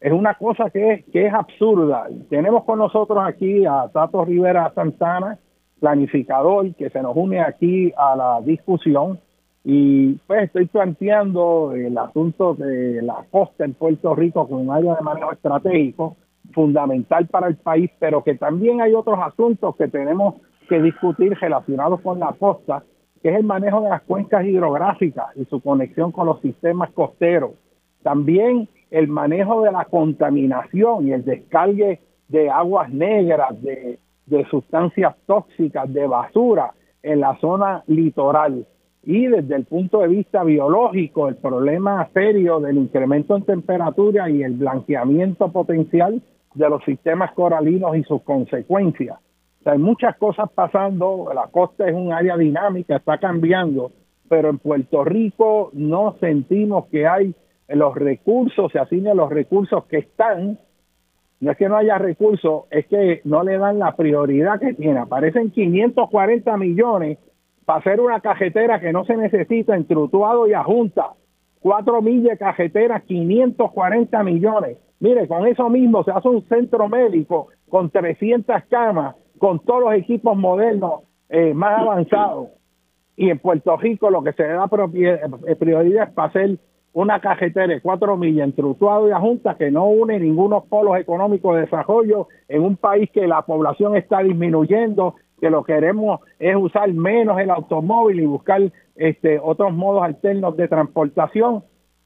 Es una cosa que es, que es absurda. Tenemos con nosotros aquí a Tato Rivera Santana, planificador, que se nos une aquí a la discusión. Y pues estoy planteando el asunto de la costa en Puerto Rico como un área de manejo estratégico fundamental para el país, pero que también hay otros asuntos que tenemos que discutir relacionados con la costa, que es el manejo de las cuencas hidrográficas y su conexión con los sistemas costeros. También el manejo de la contaminación y el descargue de aguas negras, de, de sustancias tóxicas, de basura en la zona litoral. Y desde el punto de vista biológico, el problema serio del incremento en temperatura y el blanqueamiento potencial de los sistemas coralinos y sus consecuencias. hay muchas cosas pasando, la costa es un área dinámica, está cambiando, pero en Puerto Rico no sentimos que hay los recursos, se asignan los recursos que están, no es que no haya recursos, es que no le dan la prioridad que tiene. Aparecen 540 millones para hacer una cajetera que no se necesita en Trutuado y Ajunta. Cuatro millas de cajetera, 540 millones. Mire, con eso mismo se hace un centro médico con 300 camas, con todos los equipos modernos eh, más avanzados. Y en Puerto Rico lo que se le da eh, prioridad es para hacer una cajetera de cuatro millas entre Utuado y Junta que no une ningunos polos económicos de desarrollo en un país que la población está disminuyendo, que lo que queremos es usar menos el automóvil y buscar este, otros modos alternos de transportación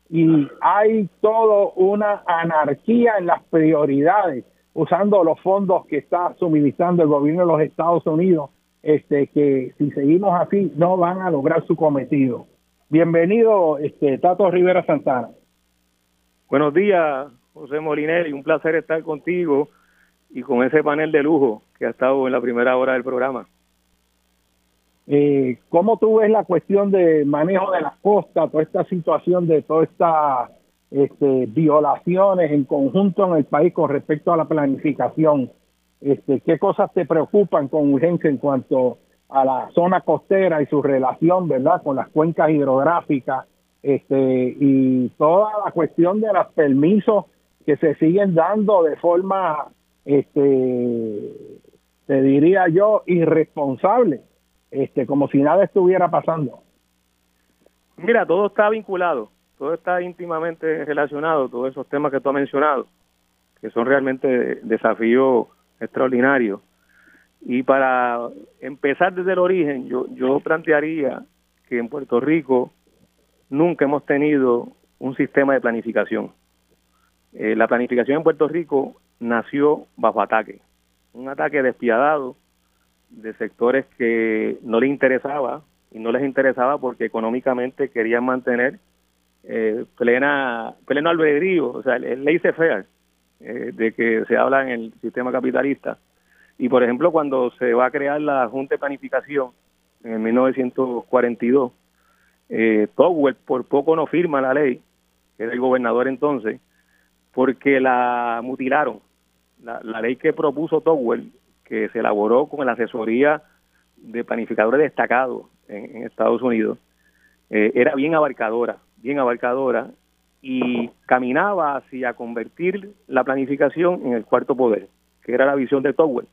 y hay todo una anarquía en las prioridades usando los fondos que está suministrando el gobierno de los Estados Unidos este que si seguimos así no van a lograr su cometido. Bienvenido este Tato Rivera Santana. Buenos días, José Molinelli, un placer estar contigo y con ese panel de lujo que ha estado en la primera hora del programa. Eh, ¿Cómo tú ves la cuestión de manejo de las costas, toda esta situación de todas estas este, violaciones en conjunto en el país con respecto a la planificación? Este, ¿Qué cosas te preocupan con urgencia en cuanto a la zona costera y su relación, verdad, con las cuencas hidrográficas este, y toda la cuestión de los permisos que se siguen dando de forma, este, te diría yo, irresponsable? este, como si nada estuviera pasando. Mira, todo está vinculado, todo está íntimamente relacionado, todos esos temas que tú has mencionado, que son realmente desafíos extraordinarios. Y para empezar desde el origen, yo, yo plantearía que en Puerto Rico nunca hemos tenido un sistema de planificación. Eh, la planificación en Puerto Rico nació bajo ataque, un ataque despiadado de sectores que no les interesaba y no les interesaba porque económicamente querían mantener eh, plena pleno albedrío, o sea, ley fair eh, de que se habla en el sistema capitalista. Y por ejemplo, cuando se va a crear la Junta de Planificación en 1942, eh, Togwell por poco no firma la ley, que era el gobernador entonces, porque la mutilaron. La, ley que propuso Togwell que se elaboró con la asesoría de planificadores destacados en, Estados Unidos, eh, era bien abarcadora, bien abarcadora, y caminaba hacia convertir la planificación en el cuarto poder, que era la visión de Towell.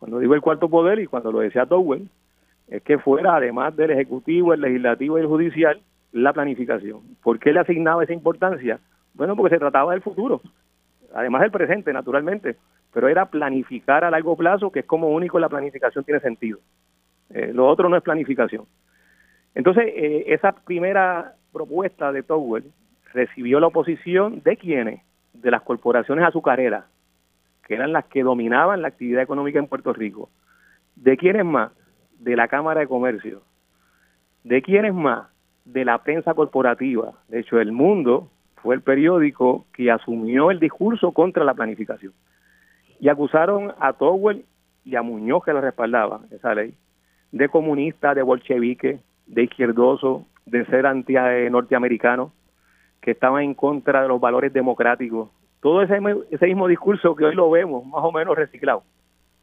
Cuando digo el cuarto poder y cuando lo decía Towell, es que fuera, además del Ejecutivo, el Legislativo y el Judicial, la planificación. ¿Por qué le asignaba esa importancia? Bueno, porque se trataba del futuro, además del presente, naturalmente pero era planificar a largo plazo, que es como único la planificación tiene sentido. Eh, lo otro no es planificación. Entonces, eh, esa primera propuesta de Towell recibió la oposición de quienes? De las corporaciones azucareras, que eran las que dominaban la actividad económica en Puerto Rico. ¿De quiénes más? De la Cámara de Comercio. ¿De quiénes más? De la prensa corporativa. De hecho, El Mundo fue el periódico que asumió el discurso contra la planificación. Y acusaron a Towell y a Muñoz, que la respaldaba, esa ley, de comunista, de bolchevique, de izquierdoso, de ser anti-norteamericano, que estaban en contra de los valores democráticos. Todo ese, ese mismo discurso que hoy lo vemos más o menos reciclado.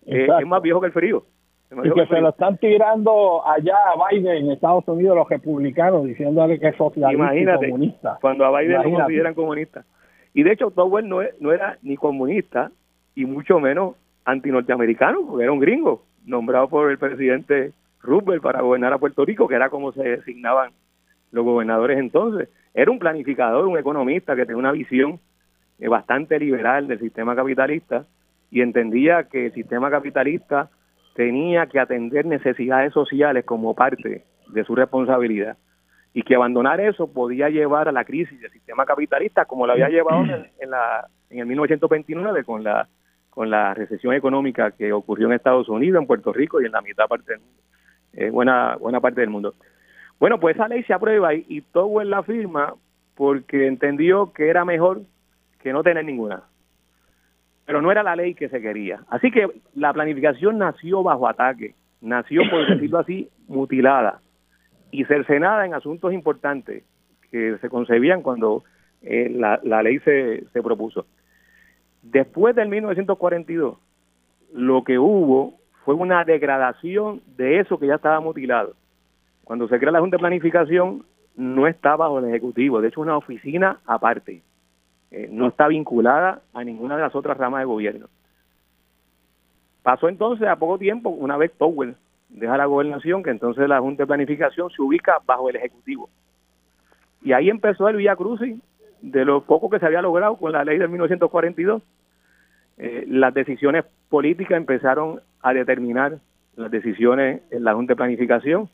Eh, es más viejo que el frío. Y que, se lo están tirando allá a Biden en Estados Unidos los republicanos diciéndole que es socialista y comunista. Cuando a Biden lo consideran comunista. Y de hecho, Towell no, no era ni comunista y mucho menos anti-norteamericano, porque era un gringo, nombrado por el presidente Roosevelt para gobernar a Puerto Rico, que era como se designaban los gobernadores entonces. Era un planificador, un economista que tenía una visión eh, bastante liberal del sistema capitalista y entendía que el sistema capitalista tenía que atender necesidades sociales como parte de su responsabilidad y que abandonar eso podía llevar a la crisis del sistema capitalista como lo había llevado en, la, en el 1929 con la con la recesión económica que ocurrió en Estados Unidos, en Puerto Rico y en la mitad parte del mundo, eh, buena buena parte del mundo. Bueno, pues esa ley se aprueba y, y en la firma porque entendió que era mejor que no tener ninguna pero no era la ley que se quería. Así que la planificación nació bajo ataque, nació, por decirlo así, mutilada y cercenada en asuntos importantes que se concebían cuando eh, la, la, ley se, se propuso. Después del 1942, lo que hubo fue una degradación de eso que ya estaba mutilado. Cuando se crea la Junta de Planificación, no está bajo el Ejecutivo, de hecho, una oficina aparte. Eh, no está vinculada a ninguna de las otras ramas de gobierno. Pasó entonces a poco tiempo, una vez Powell deja la gobernación, que entonces la Junta de Planificación se ubica bajo el Ejecutivo. Y ahí empezó el Villa Crucis, de lo poco que se había logrado con la ley de 1942. Eh, las decisiones políticas empezaron a determinar las decisiones en la Junta de Planificación.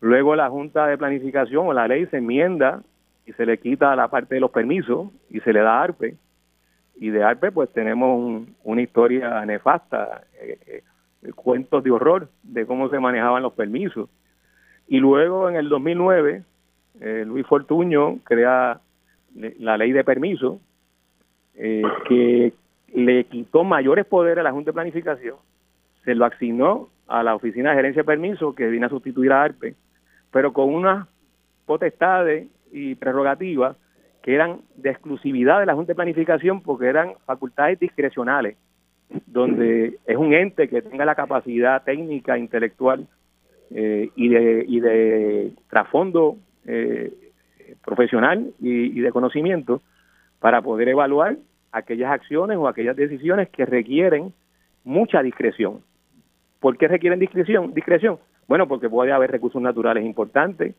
Luego la Junta de Planificación o la ley se enmienda y se le quita la parte de los permisos y se le da ARPE. Y de ARPE pues tenemos una historia nefasta, eh, eh, cuentos de horror de cómo se manejaban los permisos. Y luego en el 2009, eh, Luis Fortuño crea la ley de permisos que le quitó mayores poderes a la Junta de Planificación, se lo asignó a la Oficina de Gerencia de Permisos, que viene a sustituir a ARPE, pero con unas potestades y prerrogativas que eran de exclusividad de la Junta de Planificación porque eran facultades discrecionales, donde es un ente que tenga la capacidad técnica, intelectual eh, y, de, y de trasfondo eh, profesional y, y de conocimiento para poder evaluar aquellas acciones o aquellas decisiones que requieren mucha discreción. ¿Por qué requieren discreción? Discreción. Bueno, porque puede haber recursos naturales importantes,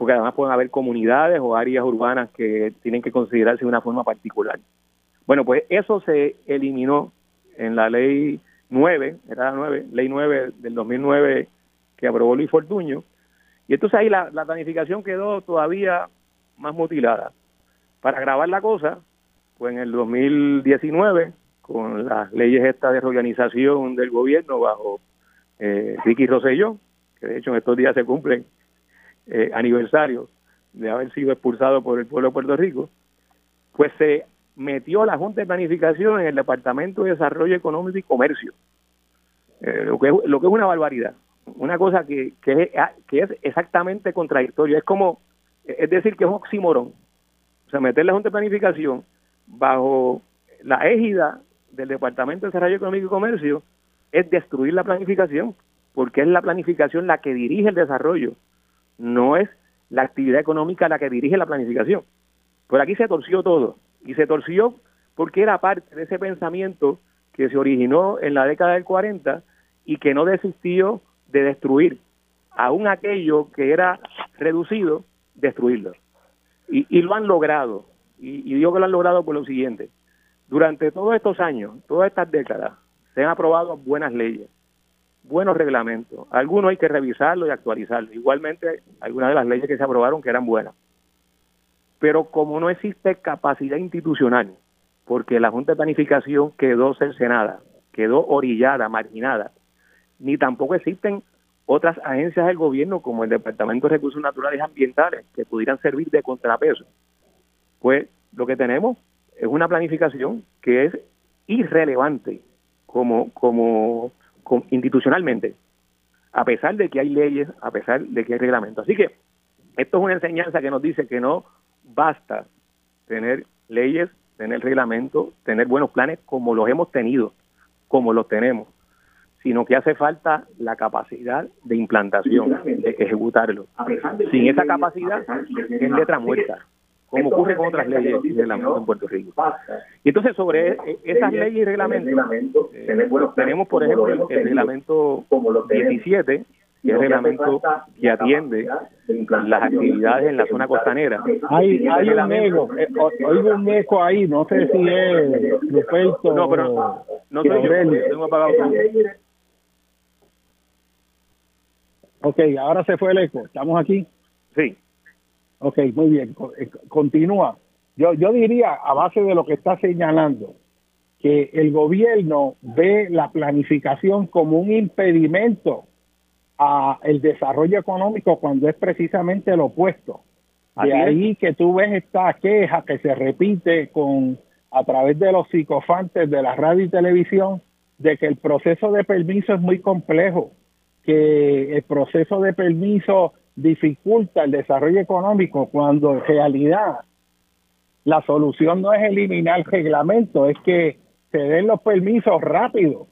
porque además pueden haber comunidades o áreas urbanas que tienen que considerarse de una forma particular. Bueno, pues eso se eliminó en la ley 9, era la 9, ley 9 del 2009 que aprobó Luis Fortuño, y entonces ahí la, planificación quedó todavía más mutilada. Para grabar la cosa, pues en el 2019, con las leyes estas de reorganización del gobierno bajo eh, Ricky Rosselló, que de hecho en estos días se cumplen eh, aniversario de haber sido expulsado por el pueblo de Puerto Rico, pues se metió la Junta de Planificación en el Departamento de Desarrollo Económico y Comercio, eh, lo, que es, una barbaridad, una cosa que, que, es, ah, que es exactamente contradictoria, es como, es decir, que es un oxímoron, o sea, meter la Junta de Planificación bajo la égida del Departamento de Desarrollo Económico y Comercio es destruir la planificación, porque es la planificación la que dirige el desarrollo no es la actividad económica la que dirige la planificación. Por aquí se torció todo y se torció porque era parte de ese pensamiento que se originó en la década del 40 y que no desistió de destruir aún aquello que era reducido, destruirlo. Y, lo han logrado. Y, y digo que lo han logrado por lo siguiente. Durante todos estos años, todas estas décadas, se han aprobado buenas leyes, buenos reglamentos. Algunos hay que revisarlos y actualizarlos. Igualmente, algunas de las leyes que se aprobaron que eran buenas. Pero como no existe capacidad institucional, porque la Junta de Planificación quedó cercenada, quedó orillada, marginada, ni tampoco existen otras agencias del gobierno como el Departamento de Recursos Naturales y Ambientales que pudieran servir de contrapeso. Pues lo que tenemos es una planificación que es irrelevante como, como, institucionalmente, a pesar de que hay leyes, a pesar de que hay reglamentos. Así que esto es una enseñanza que nos dice que no basta tener leyes, tener reglamentos, tener buenos planes como los hemos tenido, como los tenemos, sino que hace falta la capacidad de implantación, de ejecutarlo. Sin esa capacidad es letra muerta como ocurre con otras leyes y reglamentos en Puerto Rico. Y entonces sobre e, esas leyes y reglamentos, eh, tenemos por ejemplo el, reglamento 17, que es el reglamento que atiende las actividades en la zona costanera. Hay, hay un eco, eh, oigo un eco ahí, no sé si es Ruperto No, pero no, soy yo, tengo apagado Ok, ahora se fue el eco, ¿estamos aquí? Sí. Ok, muy bien. Eh, continúa. Yo, yo diría, a base de lo que está señalando, que el gobierno ve la planificación como un impedimento a el desarrollo económico cuando es precisamente lo opuesto. De ahí que tú ves esta queja que se repite con a través de los psicofantes de la radio y televisión de que el proceso de permiso es muy complejo, que el proceso de permiso dificulta el desarrollo económico cuando en realidad la solución no es eliminar el reglamento, es que se den los permisos rápido.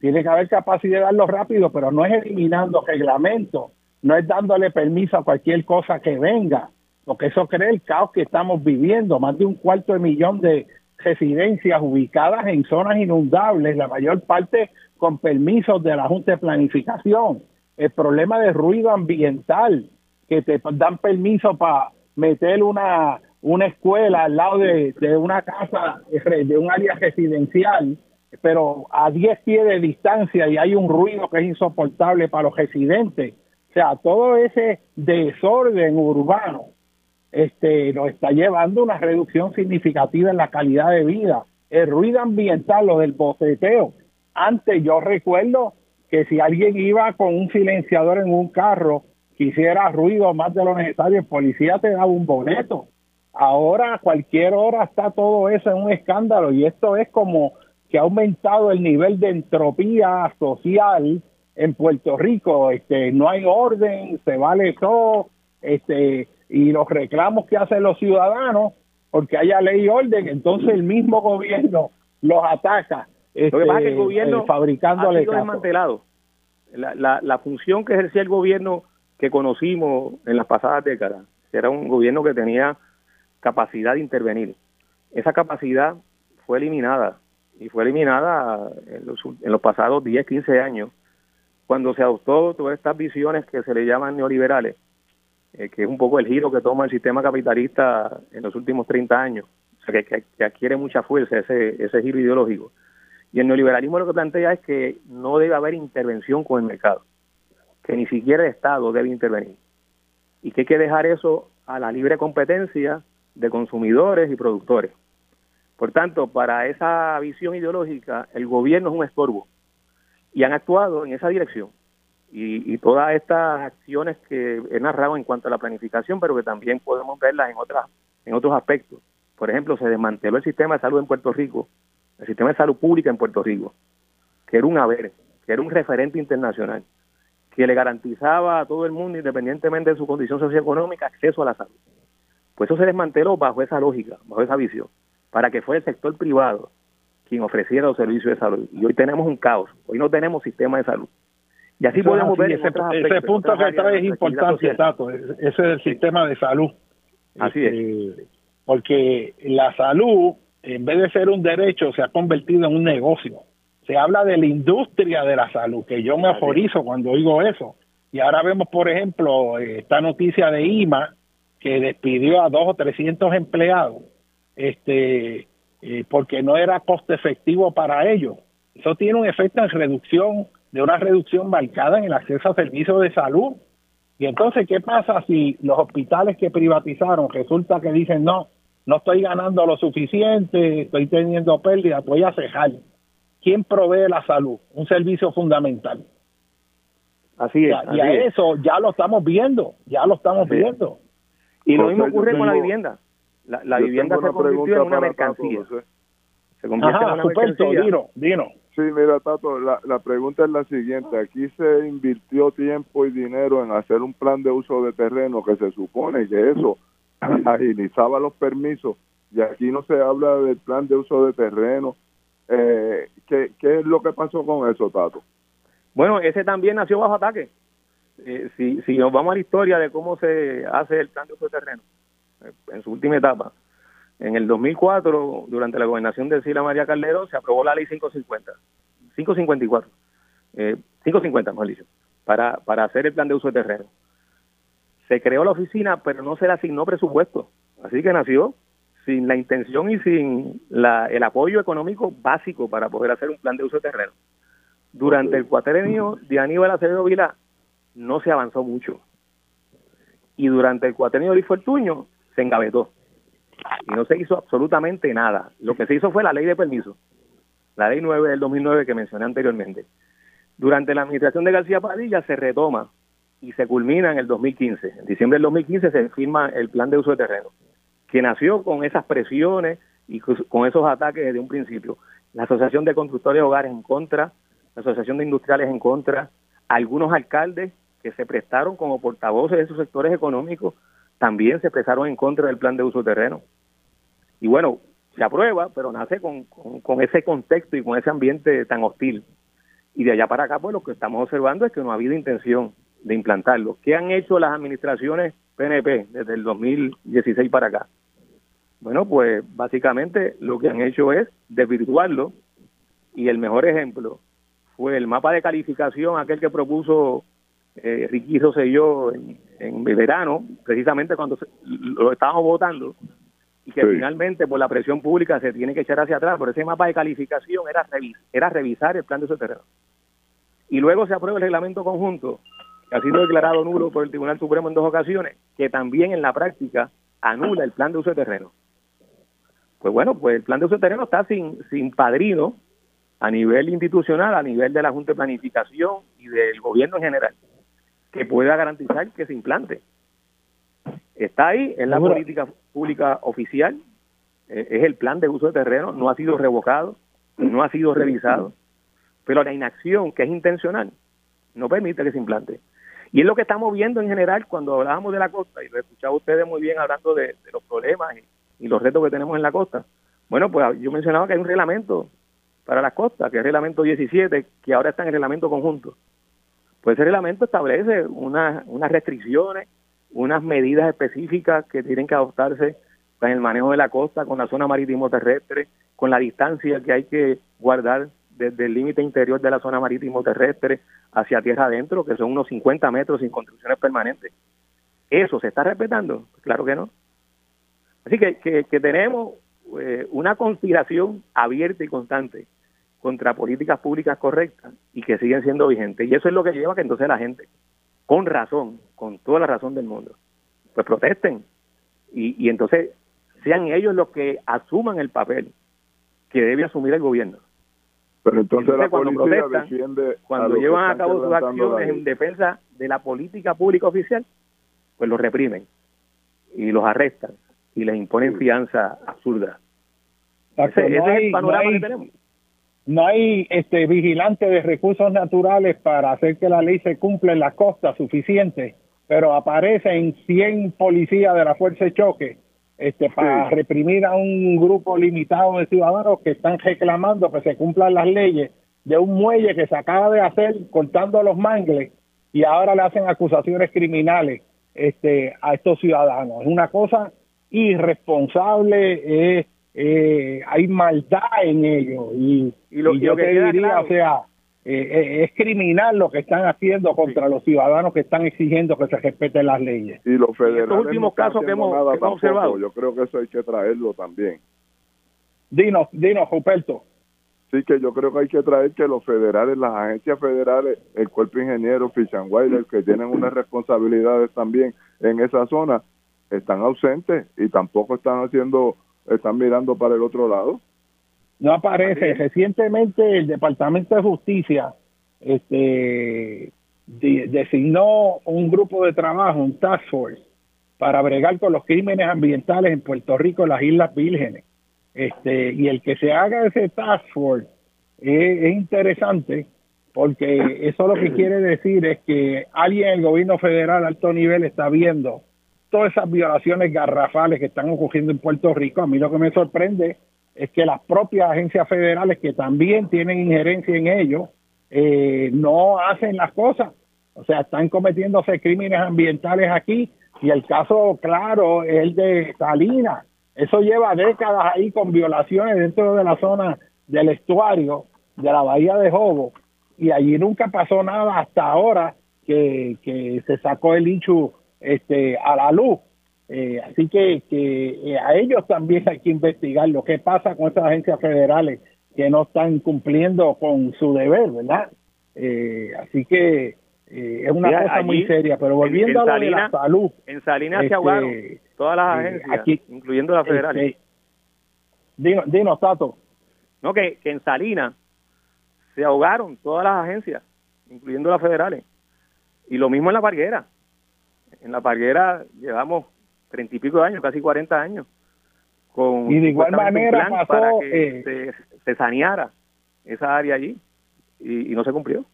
Tiene que haber capacidad de darlos rápido, pero no es eliminando reglamento, no es dándole permiso a cualquier cosa que venga, porque eso crea el caos que estamos viviendo. Más de un cuarto de millón de residencias ubicadas en zonas inundables, la mayor parte con permisos de la Junta de Planificación el problema de ruido ambiental, que te dan permiso para meter una, una escuela al lado de, una casa, de un área residencial, pero a 10 pies de distancia y hay un ruido que es insoportable para los residentes. O sea, todo ese desorden urbano este, nos está llevando a una reducción significativa en la calidad de vida. El ruido ambiental, lo del boceteo. Antes yo recuerdo que si alguien iba con un silenciador en un carro, quisiera ruido más de lo necesario, el policía te daba un boleto. Ahora a cualquier hora está todo eso en un escándalo y esto es como que ha aumentado el nivel de entropía social en Puerto Rico, este no hay orden, se vale todo, este y los reclamos que hacen los ciudadanos porque haya ley y orden, entonces el mismo gobierno los ataca lo que pasa es que el este, gobierno eh, fabricando ha sido desmantelado. La, la, la función que ejercía el gobierno que conocimos en las pasadas décadas era un gobierno que tenía capacidad de intervenir. Esa capacidad fue eliminada y fue eliminada en los, en los pasados 10, 15 años cuando se adoptó todas estas visiones que se le llaman neoliberales, eh, que es un poco el giro que toma el sistema capitalista en los últimos 30 años, o sea, que, que adquiere mucha fuerza ese, ese giro ideológico. Y el neoliberalismo lo que plantea es que no debe haber intervención con el mercado, que ni siquiera el Estado debe intervenir. Y que hay que dejar eso a la libre competencia de consumidores y productores. Por tanto, para esa visión ideológica, el gobierno es un estorbo. Y han actuado en esa dirección. Y, y, todas estas acciones que he narrado en cuanto a la planificación, pero que también podemos verlas en otras en otros aspectos. Por ejemplo, se desmanteló el sistema de salud en Puerto Rico el sistema de salud pública en Puerto Rico, que era un haber, que era un referente internacional, que le garantizaba a todo el mundo, independientemente de su condición socioeconómica, acceso a la salud. Pues eso se desmanteló bajo esa lógica, bajo esa visión, para que fuera el sector privado quien ofreciera los servicios de salud. Y hoy tenemos un caos, hoy no tenemos sistema de salud. Y así podemos ver ese, ese punto que trae es importante, Tato, ese es el sistema de salud. Así es. Este, porque la salud en vez de ser un derecho, se ha convertido en un negocio. Se habla de la industria de la salud, que yo me aforizo cuando oigo eso. Y ahora vemos, por ejemplo, esta noticia de IMA, que despidió a dos o trescientos empleados, este, eh, porque no era coste efectivo para ellos. Eso tiene un efecto en reducción, de una reducción marcada en el acceso a servicios de salud. Y entonces, ¿qué pasa si los hospitales que privatizaron resulta que dicen no, no estoy ganando lo suficiente, estoy teniendo pérdidas, voy a cejar. ¿Quién provee la salud? Un servicio fundamental. Así es. y a eso ya lo estamos viendo, ya lo estamos viendo. Y lo mismo ocurre con la vivienda. La, vivienda se convirtió en una mercancía. se convierte en una mercancía. Dino, dino. Sí, mira, Tato, la, la pregunta es la siguiente. Aquí se invirtió tiempo y dinero en hacer un plan de uso de terreno que se supone que eso agilizaba los permisos y aquí no se habla del plan de uso de terreno. Eh, ¿qué, ¿Qué es lo que pasó con eso, Tato? Bueno, ese también nació bajo ataque. Eh, si, si nos vamos a la historia de cómo se hace el plan de uso de terreno eh, en su última etapa, en el 2004, durante la gobernación de Sila María Calderón, se aprobó la ley 550, 554, eh, 550, mejor dicho, para, para hacer el plan de uso de terreno. Se creó la oficina, pero no se le asignó presupuesto. Así que nació sin la intención y sin la, el apoyo económico básico para poder hacer un plan de uso de terreno. Durante el cuatrenio de Aníbal Acevedo Vila no se avanzó mucho. Y durante el cuatrenio de Luis Fortuño se engavetó. Y no se hizo absolutamente nada. Lo que se hizo fue la ley de permiso, la ley 9 del 2009 que mencioné anteriormente. Durante la administración de García Padilla se retoma y se culmina en el 2015. En diciembre del 2015 se firma el plan de uso de terreno, que nació con esas presiones y con esos ataques desde un principio. La Asociación de Constructores de Hogares en contra, la Asociación de Industriales en contra, algunos alcaldes que se prestaron como portavoces de esos sectores económicos también se expresaron en contra del plan de uso de terreno. Y bueno, se aprueba, pero nace con, con, ese contexto y con ese ambiente tan hostil. Y de allá para acá, pues lo que estamos observando es que no ha habido intención de implantarlo. ¿Qué han hecho las administraciones PNP desde el 2016 para acá? Bueno, pues básicamente lo que han hecho es desvirtuarlo y el mejor ejemplo fue el mapa de calificación, aquel que propuso eh, Ricky Rosselló en, en verano, precisamente cuando lo estábamos votando, y que finalmente por la presión pública se tiene que echar hacia atrás, pero ese mapa de calificación era, era revisar el plan de uso terreno. Y luego se aprueba el reglamento conjunto, que ha sido declarado nulo por el Tribunal Supremo en dos ocasiones, que también en la práctica anula el plan de uso de terreno. Pues bueno, pues el plan de uso de terreno está sin, sin padrino a nivel institucional, a nivel de la Junta de Planificación y del gobierno en general, que pueda garantizar que se implante. Está ahí, en la política pública oficial, eh, es el plan de uso de terreno, no ha sido revocado, no ha sido revisado, pero la inacción, que es intencional, no permite que se implante. Y es lo que estamos viendo en general cuando hablábamos de la costa, y lo he escuchado ustedes muy bien hablando de, los problemas y, los retos que tenemos en la costa. Bueno, pues yo mencionaba que hay un reglamento para las costas, que es el reglamento 17, que ahora está en el reglamento conjunto. Pues ese reglamento establece unas, unas restricciones, unas medidas específicas que tienen que adoptarse en el manejo de la costa, con la zona marítimo terrestre, con la distancia que hay que guardar desde el límite interior de la zona marítimo terrestre hacia tierra adentro, que son unos 50 metros sin construcciones permanentes. ¿Eso se está respetando? Claro que no. Así que, que, tenemos eh, una conspiración abierta y constante contra políticas públicas correctas y que siguen siendo vigentes. Y eso es lo que lleva que entonces la gente, con razón, con toda la razón del mundo, pues protesten. Y, y entonces sean ellos los que asuman el papel que debe asumir el gobierno. Pero entonces, la cuando protestan, cuando llevan a cabo sus acciones en defensa de la política pública oficial, pues los reprimen y los arrestan y les imponen fianza absurda. Ese, es el panorama que tenemos. no hay este vigilante de recursos naturales para hacer que la ley se cumpla en las costas suficiente, pero aparecen 100 policías de la fuerza de choque este, para reprimir a un grupo limitado de ciudadanos que están reclamando que se cumplan las leyes de un muelle que se acaba de hacer cortando los mangles y ahora le hacen acusaciones criminales este, a estos ciudadanos. Es una cosa irresponsable, es eh, hay maldad en ellos y, lo, yo que diría, o sea, eh, eh, es criminal lo que están haciendo contra los ciudadanos que están exigiendo que se respeten las leyes. Y los federales. Los últimos casos que hemos, observado. Yo creo que eso hay que traerlo también. Dinos, dinos, Ruperto. Sí, que yo creo que hay que traer que los federales, las agencias federales, el cuerpo ingeniero, Fish and que tienen unas responsabilidades también en esa zona, están ausentes y tampoco están haciendo, están mirando para el otro lado. No aparece. Recientemente el Departamento de Justicia este, designó un grupo de trabajo, un task force, para bregar con los crímenes ambientales en Puerto Rico, en las Islas Vírgenes. Este, y el que se haga ese task force es, es interesante porque eso lo que quiere decir es que alguien en el gobierno federal a alto nivel está viendo todas esas violaciones garrafales que están ocurriendo en Puerto Rico. A mí lo que me sorprende es que las propias agencias federales que también tienen injerencia en ello eh, no hacen las cosas. O sea, están cometiéndose crímenes ambientales aquí y el caso claro es el de Salinas. Eso lleva décadas ahí con violaciones dentro de la zona del estuario de la bahía de Jobo y allí nunca pasó nada hasta ahora que, que se sacó el Inchu este, a la luz. Eh, así que, que eh, a ellos también hay que investigar lo que pasa con estas agencias federales que no están cumpliendo con su deber, ¿verdad? Eh, así que es una cosa muy seria, pero volviendo a lo la salud. En Salinas se este, ahogaron todas las agencias, incluyendo la federal. Este, dinos, Tato. No, que, que en Salinas se ahogaron todas las agencias, incluyendo las federales. Y lo mismo en la parguera. En la parguera llevamos treinta y pico de años, casi cuarenta años. Con y de igual manera pasó, para que eh, se, saneara esa área allí y, no se cumplió.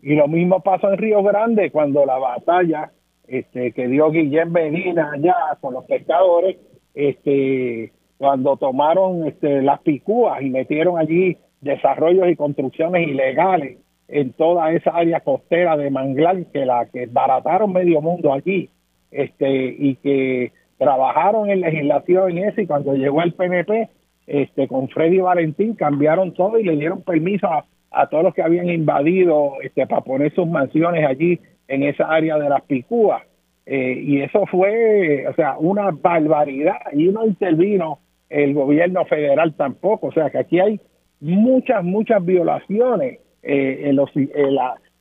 Y lo mismo pasó en Río Grande cuando la batalla este, que dio Guillén Medina allá con los pescadores, este, cuando tomaron este, las picúas y metieron allí desarrollos y construcciones ilegales en toda esa área costera de manglar que la que barataron medio mundo allí este y que trabajaron en legislación en eso y cuando llegó el PNP este con Freddy Valentín cambiaron todo y le dieron permiso a, todos los que habían invadido este para poner sus mansiones allí en esa área de las Picúas. Eh, y eso fue o sea una barbaridad y no intervino el gobierno federal tampoco. O sea que aquí hay muchas, muchas violaciones eh, en los, eh,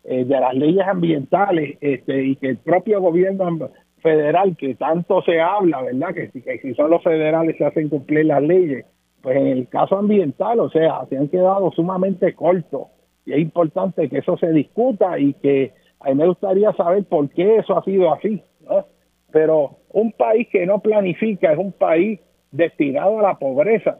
de las leyes ambientales este, y que el propio gobierno federal, que tanto se habla, ¿verdad? Que, que si son los federales se hacen cumplir las leyes, pues en el caso ambiental, o sea, se han quedado sumamente cortos y es importante que eso se discuta y que a mí me gustaría saber por qué eso ha sido así. Pero un país que no planifica es un país destinado a la pobreza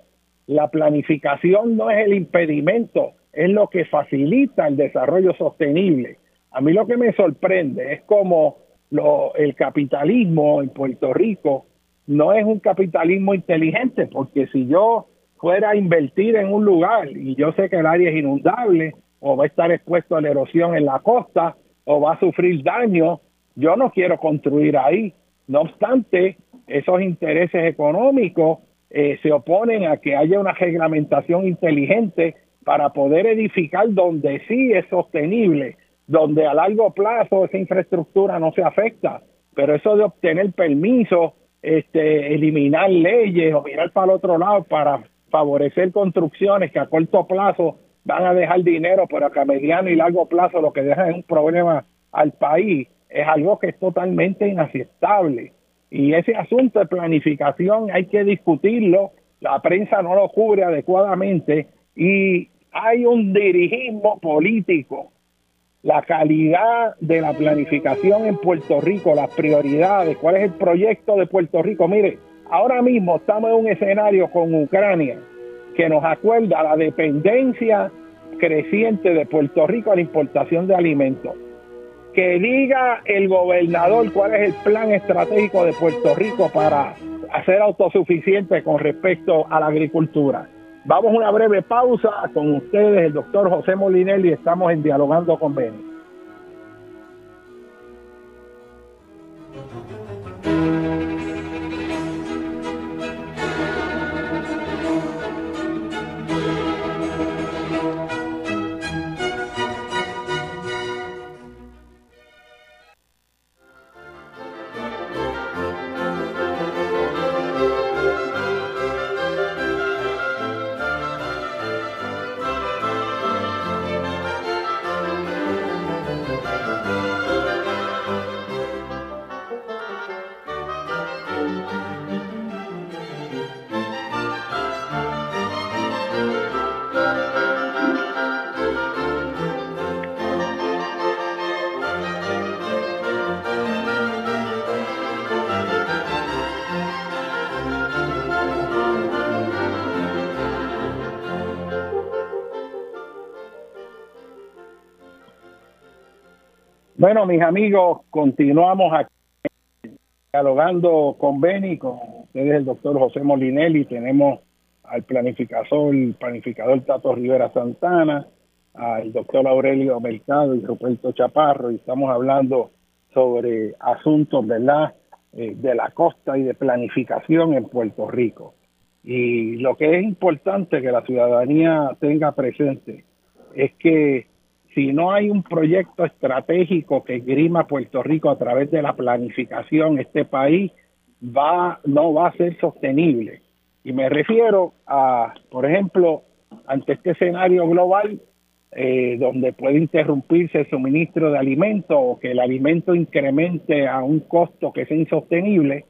la planificación no es el impedimento, es lo que facilita el desarrollo sostenible. A mí lo que me sorprende es como lo, el capitalismo en Puerto Rico no es un capitalismo inteligente, porque si yo fuera a invertir en un lugar y yo sé que el área es inundable o va a estar expuesto a la erosión en la costa o va a sufrir daño, yo no quiero construir ahí. No obstante, esos intereses económicos eh, se oponen a que haya una reglamentación inteligente para poder edificar donde sí es sostenible, donde a largo plazo esa infraestructura no se afecta. Pero eso de obtener permiso, este, eliminar leyes o mirar para el otro lado para favorecer construcciones que a corto plazo van a dejar dinero, pero que a mediano y largo plazo lo que deja es un problema al país, es algo que es totalmente inaceptable. Y ese asunto de planificación hay que discutirlo, la prensa no lo cubre adecuadamente y hay un dirigismo político. La calidad de la planificación en Puerto Rico, las prioridades, cuál es el proyecto de Puerto Rico. Mire, ahora mismo estamos en un escenario con Ucrania que nos acuerda la dependencia creciente de Puerto Rico a la importación de alimentos que diga el gobernador cuál es el plan estratégico de Puerto Rico para hacer autosuficiente con respecto a la agricultura. Vamos a una breve pausa con ustedes, el doctor José Molinelli, estamos en Dialogando con Beni. Bueno, mis amigos, continuamos aquí dialogando con Beni, con ustedes el doctor José Molinelli, tenemos al planificador, planificador Tato Rivera Santana, al doctor Aurelio Mercado y Roberto Chaparro, y estamos hablando sobre asuntos ¿verdad? Eh, de la costa y de planificación en Puerto Rico. Y lo que es importante que la ciudadanía tenga presente es que si no hay un proyecto estratégico que grima Puerto Rico a través de la planificación, este país va no va a ser sostenible. Y me refiero a, por ejemplo, ante este escenario global eh, donde puede interrumpirse el suministro de alimentos o que el alimento incremente a un costo que sea insostenible,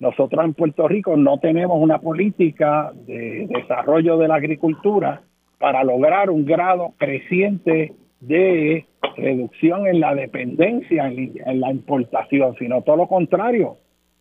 nosotros en Puerto Rico no tenemos una política de desarrollo de la agricultura para lograr un grado creciente de reducción en la dependencia en, la importación, sino todo lo contrario.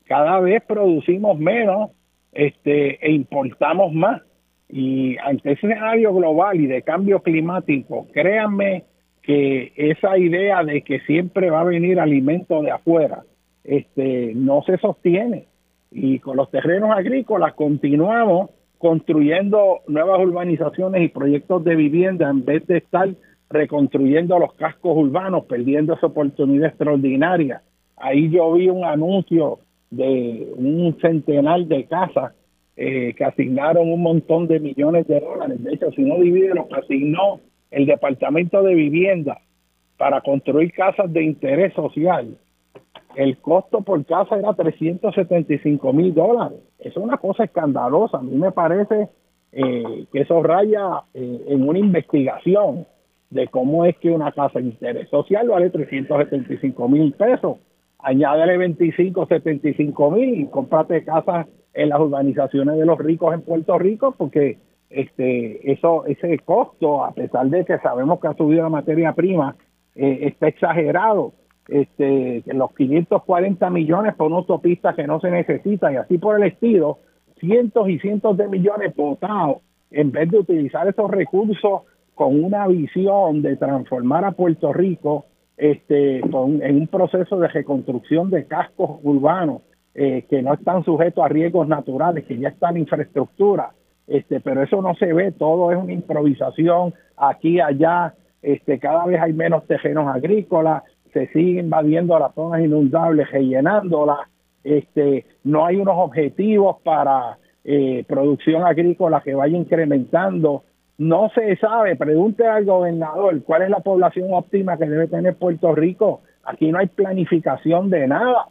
Cada vez producimos menos este, e importamos más. Y ante ese escenario global y de cambio climático, créanme que esa idea de que siempre va a venir alimento de afuera, este, no se sostiene. Y con los terrenos agrícolas continuamos construyendo nuevas urbanizaciones y proyectos de vivienda en vez de estar reconstruyendo los cascos urbanos, perdiendo esa oportunidad extraordinaria. Ahí yo vi un anuncio de un centenar de casas eh, que asignaron un montón de millones de dólares. De hecho, si no divide lo que asignó el Departamento de Vivienda para construir casas de interés social, el costo por casa era 375 mil dólares. Es una cosa escandalosa. A mí me parece eh, que eso raya eh, en una investigación de cómo es que una casa de interés social vale 375 mil pesos. Añádele 25, 75 mil y cómprate casas en las urbanizaciones de los ricos en Puerto Rico porque este eso ese costo, a pesar de que sabemos que ha subido la materia prima, eh, está exagerado. Este, los 540 millones por una autopista que no se necesita y así por el estilo, cientos y cientos de millones votados en vez de utilizar esos recursos con una visión de transformar a Puerto Rico este, en un proceso de reconstrucción de cascos urbanos eh, que no están sujetos a riesgos naturales, que ya están infraestructura, este, pero eso no se ve, todo es una improvisación aquí, allá, este, cada vez hay menos terrenos agrícolas, se siguen invadiendo las zonas inundables, rellenándolas, este, no hay unos objetivos para eh, producción agrícola que vaya incrementando no se sabe, pregunte al gobernador cuál es la población óptima que debe tener Puerto Rico. Aquí no hay planificación de nada.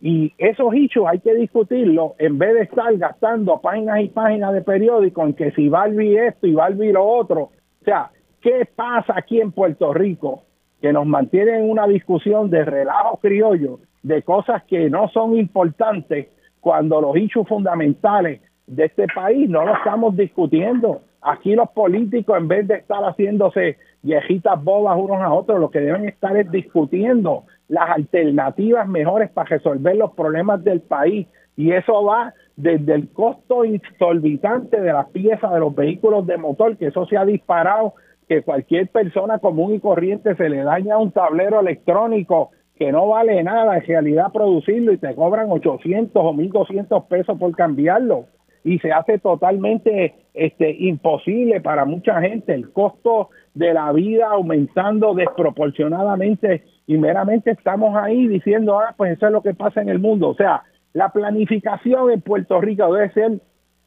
Y esos hechos hay que discutirlo en vez de estar gastando páginas y páginas de periódico en que si a esto y a lo otro. O sea, ¿qué pasa aquí en Puerto Rico? Que nos mantiene en una discusión de relajo criollo, de cosas que no son importantes, cuando los hechos fundamentales de este país no los estamos discutiendo. Aquí los políticos, en vez de estar haciéndose viejitas bobas unos a otros, lo que deben estar es discutiendo las alternativas mejores para resolver los problemas del país. Y eso va desde el costo exorbitante de las piezas de los vehículos de motor, que eso se ha disparado, que cualquier persona común y corriente se le daña un tablero electrónico que no vale nada en realidad producirlo y te cobran 800 o 1200 pesos por cambiarlo y se hace totalmente este, imposible para mucha gente el costo de la vida aumentando desproporcionadamente y meramente estamos ahí diciendo, ah, pues eso es lo que pasa en el mundo. O sea, la planificación en Puerto Rico debe ser,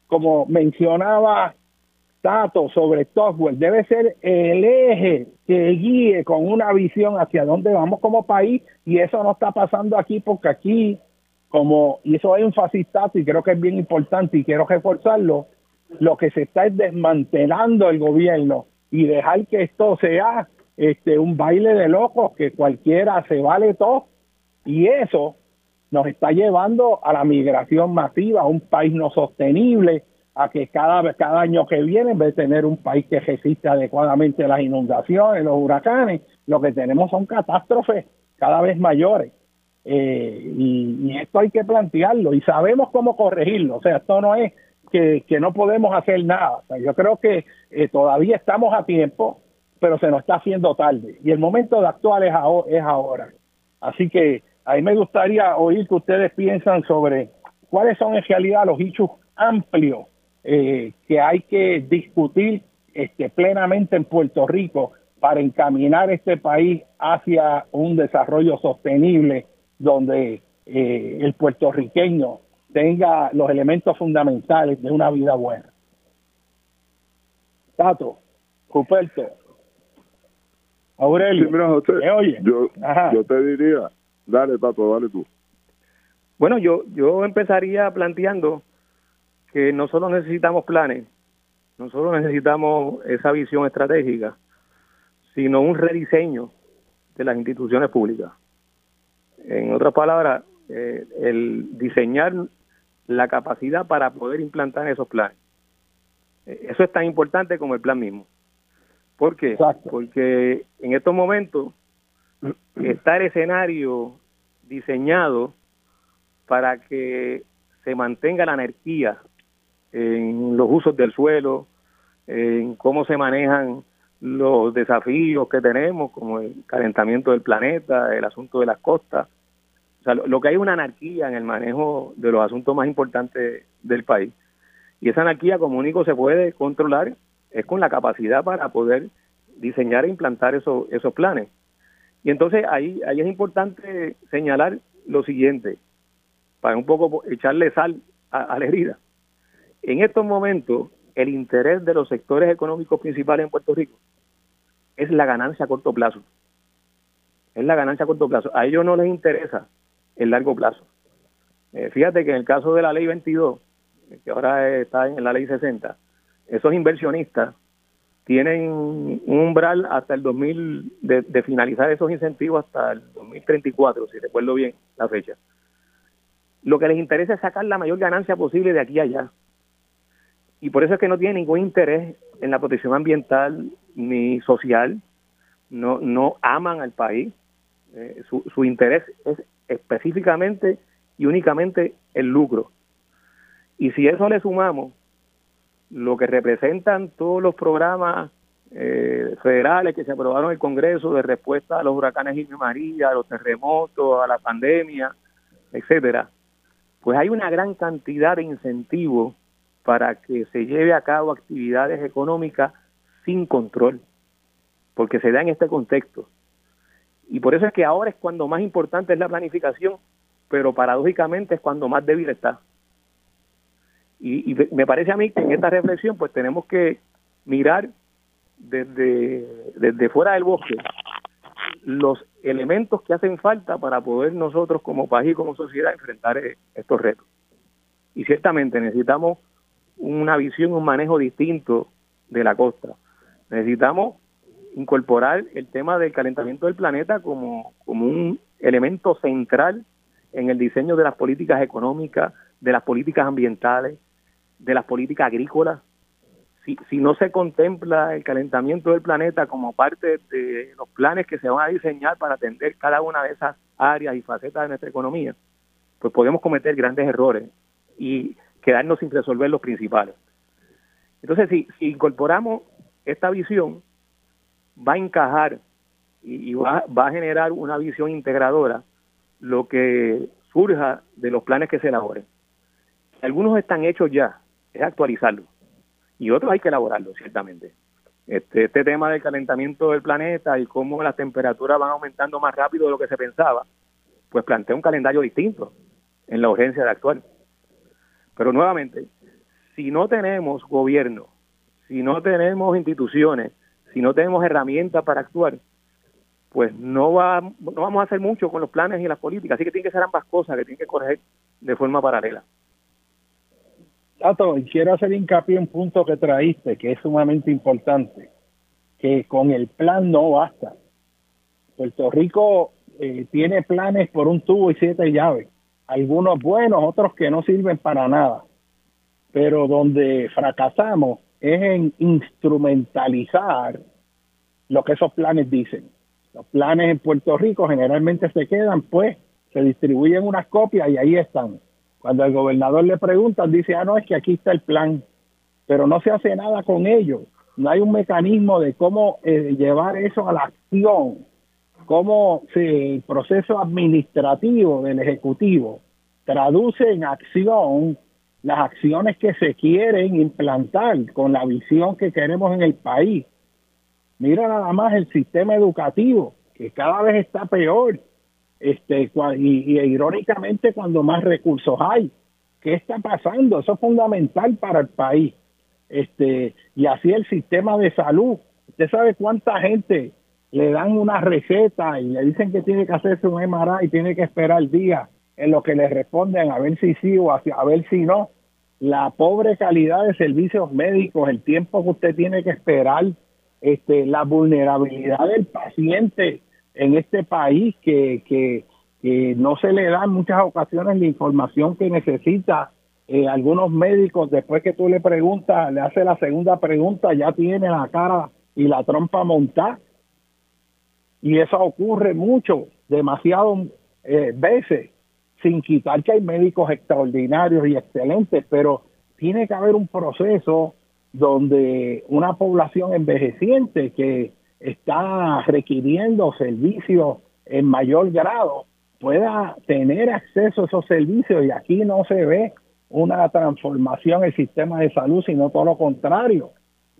como mencionaba Tato sobre software, debe ser el eje que guíe con una visión hacia dónde vamos como país y eso no está pasando aquí porque aquí como, y eso es un y creo que es bien importante y quiero reforzarlo, lo que se está es desmantelando el gobierno y dejar que esto sea este un baile de locos, que cualquiera se vale todo, y eso nos está llevando a la migración masiva, a un país no sostenible, a que cada, cada año que viene, en vez de tener un país que resiste adecuadamente las inundaciones, los huracanes, lo que tenemos son catástrofes cada vez mayores. Eh, y, esto hay que plantearlo y sabemos cómo corregirlo. O sea, esto no es que, no podemos hacer nada. yo creo que eh, todavía estamos a tiempo. pero se nos está haciendo tarde. Y el momento de actuar es, ahora. Así que a mí me gustaría oír que ustedes piensan sobre cuáles son en realidad los hechos amplios eh, que hay que discutir este, plenamente en Puerto Rico para encaminar este país hacia un desarrollo sostenible donde eh, el puertorriqueño tenga los elementos fundamentales de una vida buena. Tato, Ruperto, Aurelio, oye? Yo, yo te diría, dale Tato, dale tú. Bueno, yo, yo empezaría planteando que no solo necesitamos planes, no solo necesitamos esa visión estratégica, sino un rediseño de las instituciones públicas. En otras palabras, eh, el diseñar la capacidad para poder implantar esos planes. Eh, eso es tan importante como el plan mismo. ¿Por qué? Porque en estos momentos está el escenario diseñado para que se mantenga la energía en los usos del suelo, en cómo se manejan los desafíos que tenemos, como el calentamiento del planeta, el asunto de las costas. O sea, lo, que hay es una anarquía en el manejo de los asuntos más importantes del país. Y esa anarquía, como único se puede controlar, es con la capacidad para poder diseñar e implantar esos, esos planes. Y entonces ahí, ahí es importante señalar lo siguiente, para un poco echarle sal a la herida. En estos momentos, el interés de los sectores económicos principales en Puerto Rico es la ganancia a corto plazo. Es la ganancia a corto plazo. A ellos no les interesa el largo plazo. Eh, fíjate que en el caso de la ley 22, que ahora está en la ley 60, esos inversionistas tienen un umbral hasta el 2000 de, de finalizar esos incentivos hasta el 2034, si recuerdo bien la fecha. Lo que les interesa es sacar la mayor ganancia posible de aquí a allá y por eso es que no tiene ningún interés en la protección ambiental ni social, no, no aman al país, eh, su, su interés es específicamente y únicamente el lucro. Y si eso le sumamos lo que representan todos los programas eh, federales que se aprobaron en el Congreso de respuesta a los huracanes Irma María, a los terremotos, a la pandemia, etcétera, pues hay una gran cantidad de incentivos para que se lleve a cabo actividades económicas sin control, porque se da en este contexto. Y por eso es que ahora es cuando más importante es la planificación, pero paradójicamente es cuando más débil está. Y, me parece a mí que en esta reflexión pues tenemos que mirar desde, desde fuera del bosque los elementos que hacen falta para poder nosotros como país y como sociedad enfrentar eh, estos retos. Y ciertamente necesitamos una visión, un manejo distinto de la costa. Necesitamos incorporar el tema del calentamiento del planeta como, como un elemento central en el diseño de las políticas económicas, de las políticas ambientales, de las políticas agrícolas. Si, si no se contempla el calentamiento del planeta como parte de los planes que se van a diseñar para atender cada una de esas áreas y facetas de nuestra economía, pues podemos cometer grandes errores. Y quedarnos sin resolver los principales. Entonces, si, si incorporamos esta visión, va a encajar y, va, va, a generar una visión integradora lo que surja de los planes que se elaboren. Algunos están hechos ya, es actualizarlos, y otros hay que elaborarlos, ciertamente. Este, este tema del calentamiento del planeta y cómo las temperaturas van aumentando más rápido de lo que se pensaba, pues plantea un calendario distinto en la urgencia de actuar. Pero nuevamente, si no tenemos gobierno, si no tenemos instituciones, si no tenemos herramientas para actuar, pues no, va, no vamos a hacer mucho con los planes y las políticas. Así que tienen que ser ambas cosas que tienen que correr de forma paralela. Tato, quiero hacer hincapié en un punto que traíste, que es sumamente importante, que con el plan no basta. Puerto Rico eh, tiene planes por un tubo y siete llaves algunos buenos, otros que no sirven para nada. Pero donde fracasamos es en instrumentalizar lo que esos planes dicen. Los planes en Puerto Rico generalmente se quedan, pues, se distribuyen unas copias y ahí están. Cuando el gobernador le pregunta, dice, ah, no, es que aquí está el plan, pero no se hace nada con ellos. no hay un mecanismo de cómo eh, llevar eso a la acción, cómo se, el proceso administrativo del Ejecutivo traduce en acción las acciones que se quieren implantar con la visión que queremos en el país. Mira nada más el sistema educativo, que cada vez está peor, este, y, irónicamente cuando más recursos hay. ¿Qué está pasando? Eso es fundamental para el país. Este, y así el sistema de salud. ¿Usted sabe cuánta gente le dan una receta y le dicen que tiene que hacerse un MRI y tiene que esperar días en lo que le responden a ver si sí o a, ver si no. La pobre calidad de servicios médicos, el tiempo que usted tiene que esperar, este, la vulnerabilidad del paciente en este país que, que, que no se le da en muchas ocasiones la información que necesita. Eh, algunos médicos, después que tú le preguntas, le hace la segunda pregunta, ya tiene la cara y la trompa montada. Y eso ocurre mucho, demasiado eh, veces sin quitar que hay médicos extraordinarios y excelentes, pero tiene que haber un proceso donde una población envejeciente que está requiriendo servicios en mayor grado pueda tener acceso a esos servicios y aquí no se ve una transformación en el sistema de salud, sino todo lo contrario.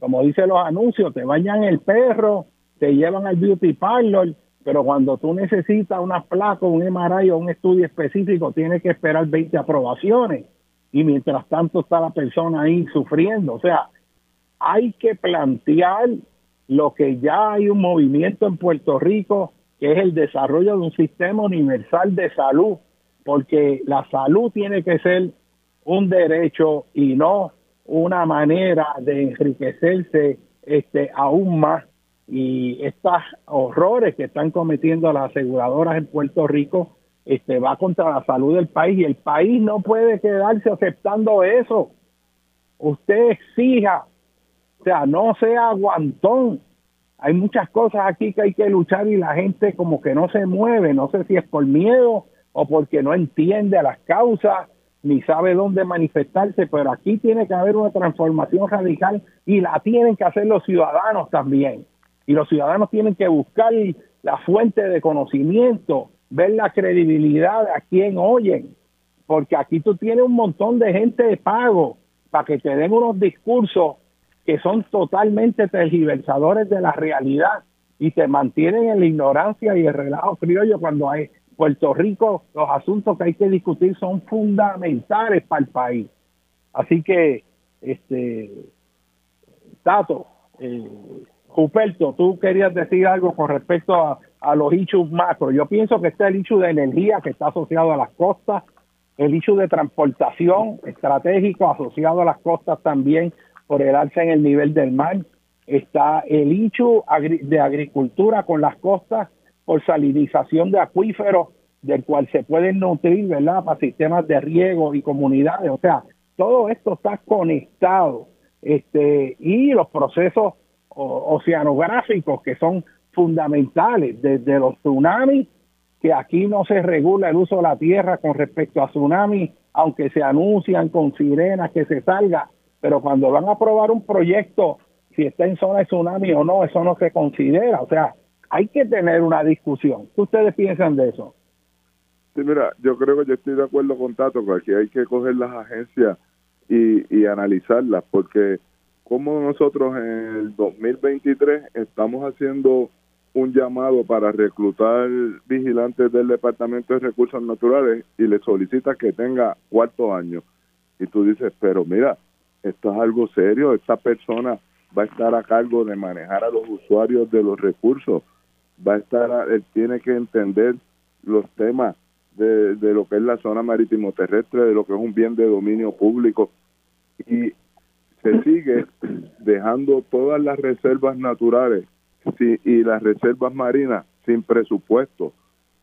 Como dicen los anuncios, te bañan el perro, te llevan al beauty parlor pero cuando tú necesitas una placa, un MRI o un estudio específico, tienes que esperar 20 aprobaciones y mientras tanto está la persona ahí sufriendo. O sea, hay que plantear lo que ya hay un movimiento en Puerto Rico, que es el desarrollo de un sistema universal de salud, porque la salud tiene que ser un derecho y no una manera de enriquecerse este, aún más y estos horrores que están cometiendo las aseguradoras en Puerto Rico este va contra la salud del país y el país no puede quedarse aceptando eso. Usted exija, o sea, no sea aguantón. Hay muchas cosas aquí que hay que luchar y la gente como que no se mueve, no sé si es por miedo o porque no entiende las causas ni sabe dónde manifestarse, pero aquí tiene que haber una transformación radical y la tienen que hacer los ciudadanos también y los ciudadanos tienen que buscar la fuente de conocimiento, ver la credibilidad a quien oyen, porque aquí tú tienes un montón de gente de pago para que te den unos discursos que son totalmente tergiversadores de la realidad y te mantienen en la ignorancia y el relajo criollo cuando hay Puerto Rico, los asuntos que hay que discutir son fundamentales para el país. Así que, este, Tato, eh, Ruperto, tú querías decir algo con respecto a, los issues macro. Yo pienso que está el issue de energía que está asociado a las costas, el issue de transportación estratégico asociado a las costas también por el alza en el nivel del mar. Está el issue de agricultura con las costas por salinización de acuíferos del cual se pueden nutrir, ¿verdad?, para sistemas de riego y comunidades. O sea, todo esto está conectado. Este, y los procesos oceanográficos que son fundamentales, desde los tsunamis, que aquí no se regula el uso de la tierra con respecto a tsunamis, aunque se anuncian con sirenas que se salga, pero cuando van a aprobar un proyecto, si está en zona de tsunami o no, eso no se considera. O sea, hay que tener una discusión. ¿Qué ustedes piensan de eso? Sí, mira, yo creo que yo estoy de acuerdo con Tato, que aquí hay que coger las agencias y, y analizarlas, porque como nosotros en el 2023 estamos haciendo un llamado para reclutar vigilantes del Departamento de Recursos Naturales y le solicita que tenga cuarto año. Y tú dices, pero mira, esto es algo serio, esta persona va a estar a cargo de manejar a los usuarios de los recursos, va a estar, él tiene que entender los temas de, de lo que es la zona marítimo terrestre, de lo que es un bien de dominio público. Y se sigue dejando todas las reservas naturales y las reservas marinas sin presupuesto.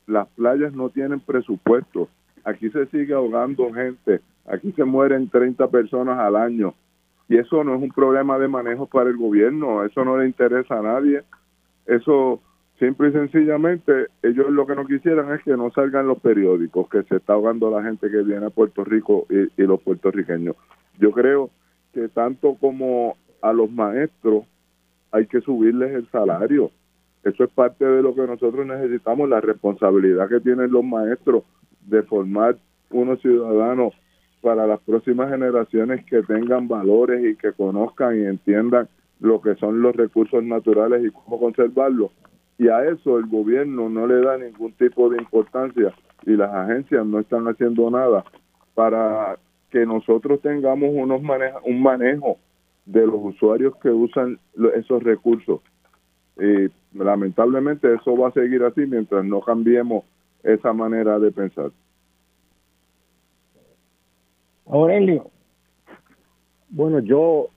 Las playas no tienen presupuesto. Aquí se sigue ahogando gente. Aquí se mueren 30 personas al año. Y eso no es un problema de manejo para el gobierno. Eso no le interesa a nadie. Eso simple y sencillamente ellos lo que no quisieran es que no salgan los periódicos que se está ahogando la gente que viene a Puerto Rico y, los puertorriqueños. Yo creo que tanto como a los maestros hay que subirles el salario. Eso es parte de lo que nosotros necesitamos, la responsabilidad que tienen los maestros de formar unos ciudadanos para las próximas generaciones que tengan valores y que conozcan y entiendan lo que son los recursos naturales y cómo conservarlos. Y a eso el gobierno no le da ningún tipo de importancia y las agencias no están haciendo nada para que nosotros tengamos unos un manejo de los usuarios que usan esos recursos. Y lamentablemente eso va a seguir así mientras no cambiemos esa manera de pensar. Aurelio. Bueno, yo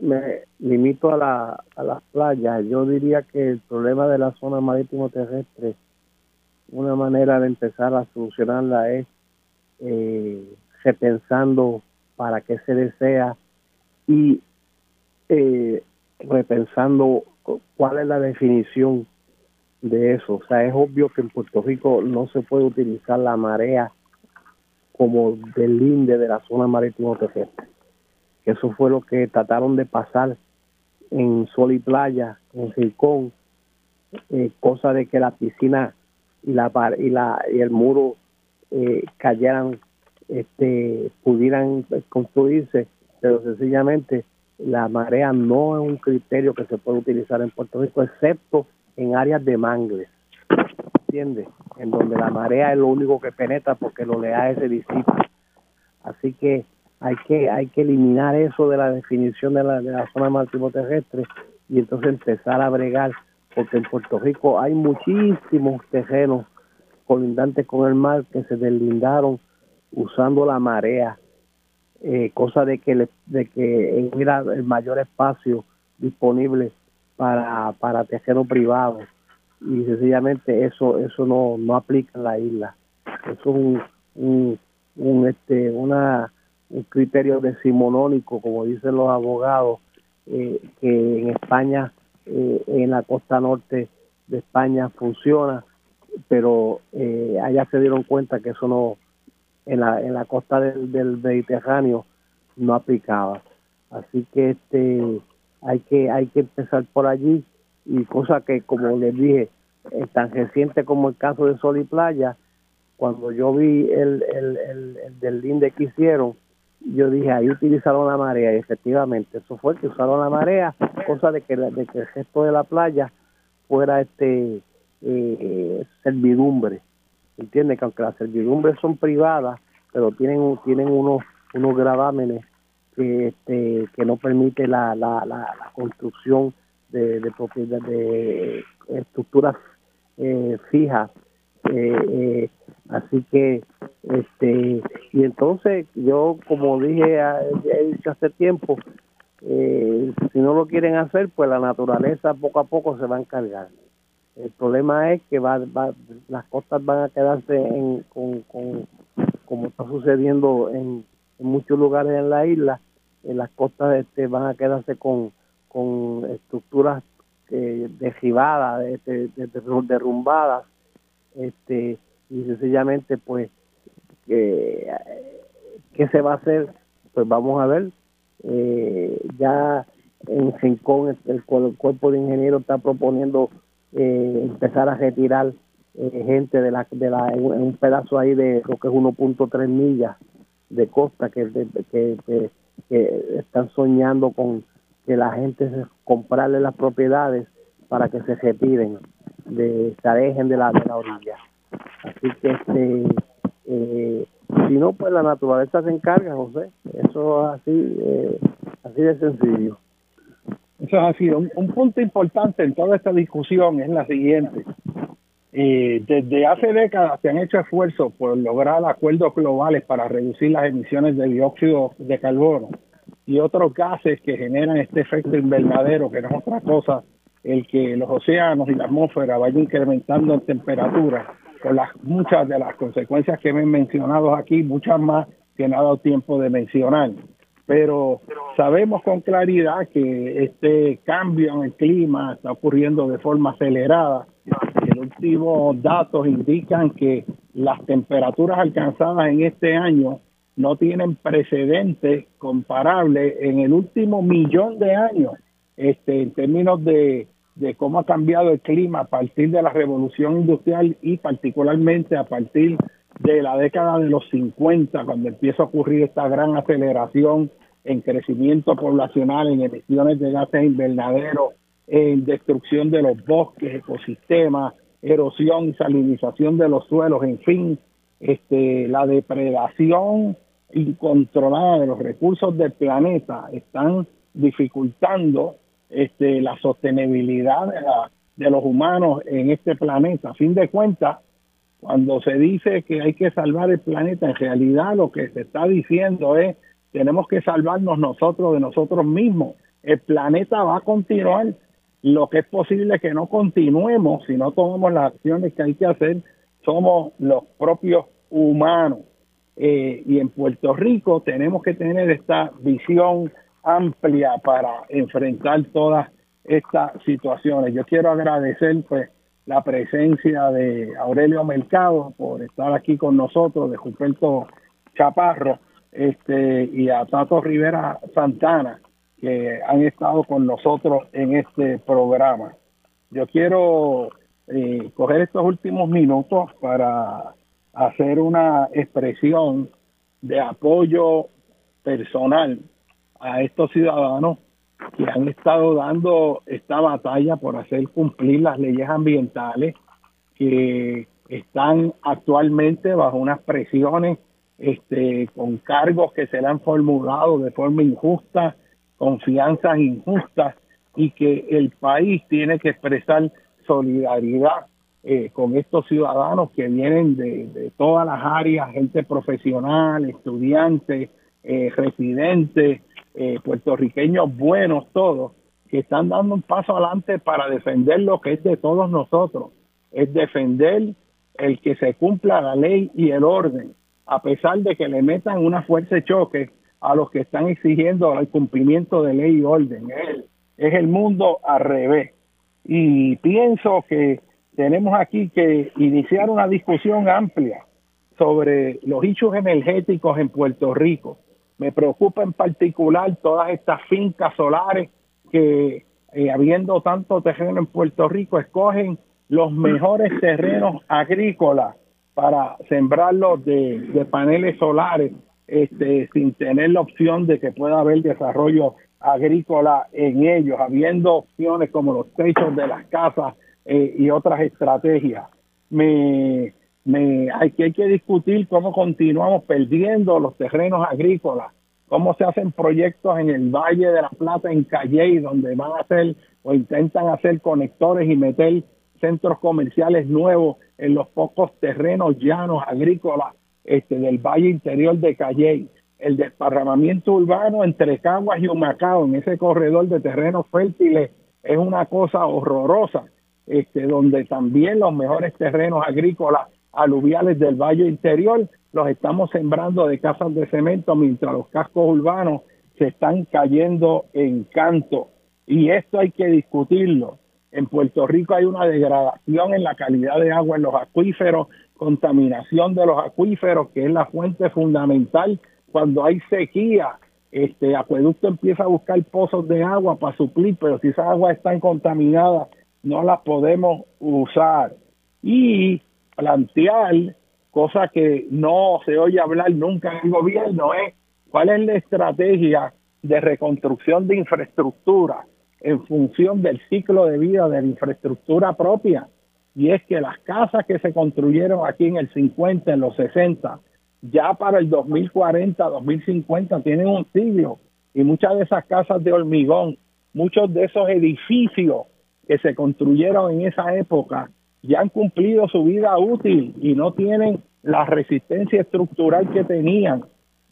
me limito a, la, a las playas. Yo diría que el problema de la zona marítimo terrestre, una manera de empezar a solucionarla es eh, repensando para qué se desea y eh, repensando cuál es la definición de eso. O sea, es obvio que en Puerto Rico no se puede utilizar la marea como del linde de la zona marítimo terrestre. Eso fue lo que trataron de pasar en Sol y Playa, en Rincón, eh, cosa de que la piscina y la y la y el muro eh, cayeran, este, pudieran construirse, pero sencillamente la marea no es un criterio que se puede utilizar en Puerto Rico, excepto en áreas de mangles, ¿entiendes? En donde la marea es lo único que penetra porque lo oleaje se disipa. Así que hay que hay que eliminar eso de la definición de la, de la zona marítimo terrestre y entonces empezar a bregar, porque en Puerto Rico hay muchísimos terrenos colindantes con el mar que se deslindaron usando la marea eh, cosa de que le, de que hubiera el mayor espacio disponible para para terreno privado y sencillamente eso eso no no aplica en la isla. Eso es un, un, este una un criterio decimonónico como dicen los abogados eh, que en España eh, en la costa norte de España funciona pero eh, allá se dieron cuenta que eso no en la, en la costa del, del Mediterráneo no aplicaba. Así que este hay que hay que empezar por allí y cosa que como les dije es tan reciente como el caso de Sol y Playa cuando yo vi el, el, el, del linde que hicieron yo dije ahí utilizaron la marea y efectivamente eso fue que usaron la marea cosa de que, de que el resto de la playa fuera este eh, servidumbre entiende que aunque las servidumbres son privadas, pero tienen tienen unos unos gravámenes que este que no permite la, la, la, construcción de, de propiedad de estructuras eh, fijas eh, eh, así que este y entonces yo como dije he hace tiempo eh, si no lo quieren hacer pues la naturaleza poco a poco se va a encargar el problema es que va, las costas van a quedarse en, con, como está sucediendo en, muchos lugares en la isla, en las costas este, van a quedarse con, con estructuras eh, derribadas, este, derrumbadas, este, y sencillamente pues que ¿qué se va a hacer? Pues vamos a ver. Eh, ya en Rincón el, el, cuerpo de ingenieros está proponiendo eh, empezar a retirar eh, gente de la, de la en un pedazo ahí de lo que es 1.3 millas de costa que, que, que, están soñando con que la gente comprarle las propiedades para que se retiren, de, se alejen de la, de la orilla. Así que este eh, si no pues la naturaleza se encarga José eso es así eh, así de sencillo eso ha sido un, punto importante en toda esta discusión es la siguiente. Eh, desde hace décadas se han hecho esfuerzos por lograr acuerdos globales para reducir las emisiones de dióxido de carbono y otros gases que generan este efecto invernadero, que no es otra cosa el que los océanos y la atmósfera vayan incrementando en temperatura, con las muchas de las consecuencias que me he mencionado aquí, muchas más que no ha dado tiempo de mencionar pero sabemos con claridad que este cambio en el clima está ocurriendo de forma acelerada. Los últimos datos indican que las temperaturas alcanzadas en este año no tienen precedentes comparables en el último millón de años este, en términos de, de cómo ha cambiado el clima a partir de la revolución industrial y particularmente a partir de la década de los 50, cuando empieza a ocurrir esta gran aceleración en crecimiento poblacional, en emisiones de gases invernaderos, en destrucción de los bosques, ecosistemas, erosión y salinización de los suelos, en fin, este, la depredación incontrolada de los recursos del planeta están dificultando este, la sostenibilidad de, la, de los humanos en este planeta. A fin de cuentas, cuando se dice que hay que salvar el planeta, en realidad lo que se está diciendo es tenemos que salvarnos nosotros de nosotros mismos. El planeta va a continuar. Lo que es posible que no continuemos si no tomamos las acciones que hay que hacer somos los propios humanos. Eh, y en Puerto Rico tenemos que tener esta visión amplia para enfrentar todas estas situaciones. Yo quiero agradecer pues la presencia de Aurelio Mercado por estar aquí con nosotros, de Ruperto Chaparro este, y a Tato Rivera Santana, que han estado con nosotros en este programa. Yo quiero eh, coger estos últimos minutos para hacer una expresión de apoyo personal a estos ciudadanos que han estado dando esta batalla por hacer cumplir las leyes ambientales que están actualmente bajo unas presiones este, con cargos que se le han formulado de forma injusta, confianzas injustas y que el país tiene que expresar solidaridad eh, con estos ciudadanos que vienen de, todas las áreas, gente profesional, estudiantes, eh, residentes, eh, puertorriqueños buenos todos, que están dando un paso adelante para defender lo que es de todos nosotros, es defender el que se cumpla la ley y el orden, a pesar de que le metan una fuerza de choque a los que están exigiendo el cumplimiento de ley y orden. Es, es el mundo al revés. Y pienso que tenemos aquí que iniciar una discusión amplia sobre los hechos energéticos en Puerto Rico me preocupa en particular todas estas fincas solares que, eh, habiendo tanto terreno en Puerto Rico, escogen los mejores terrenos agrícolas para sembrarlos de, paneles solares este, sin tener la opción de que pueda haber desarrollo agrícola en ellos, habiendo opciones como los techos de las casas eh, y otras estrategias. Me, me, hay, que, hay que discutir cómo continuamos perdiendo los terrenos agrícolas, cómo se hacen proyectos en el Valle de la Plata, en Calley, donde van a hacer o intentan hacer conectores y meter centros comerciales nuevos en los pocos terrenos llanos agrícolas este, del Valle Interior de Calley. El desparramamiento urbano entre Caguas y Humacao, en ese corredor de terrenos fértiles, es una cosa horrorosa, este, donde también los mejores terrenos agrícolas aluviales del Valle Interior los estamos sembrando de casas de cemento mientras los cascos urbanos se están cayendo en canto. Y esto hay que discutirlo. En Puerto Rico hay una degradación en la calidad de agua en los acuíferos, contaminación de los acuíferos, que es la fuente fundamental cuando hay sequía. Este acueducto empieza a buscar pozos de agua para suplir, pero si esas aguas están contaminadas, no las podemos usar. Y plantear, cosa que no se oye hablar nunca en el gobierno, es cuál es la estrategia de reconstrucción de infraestructura en función del ciclo de vida de la infraestructura propia. Y es que las casas que se construyeron aquí en el 50, en los 60, ya para el 2040, 2050 tienen un siglo. Y muchas de esas casas de hormigón, muchos de esos edificios que se construyeron en esa época ya han cumplido su vida útil y no tienen la resistencia estructural que tenían.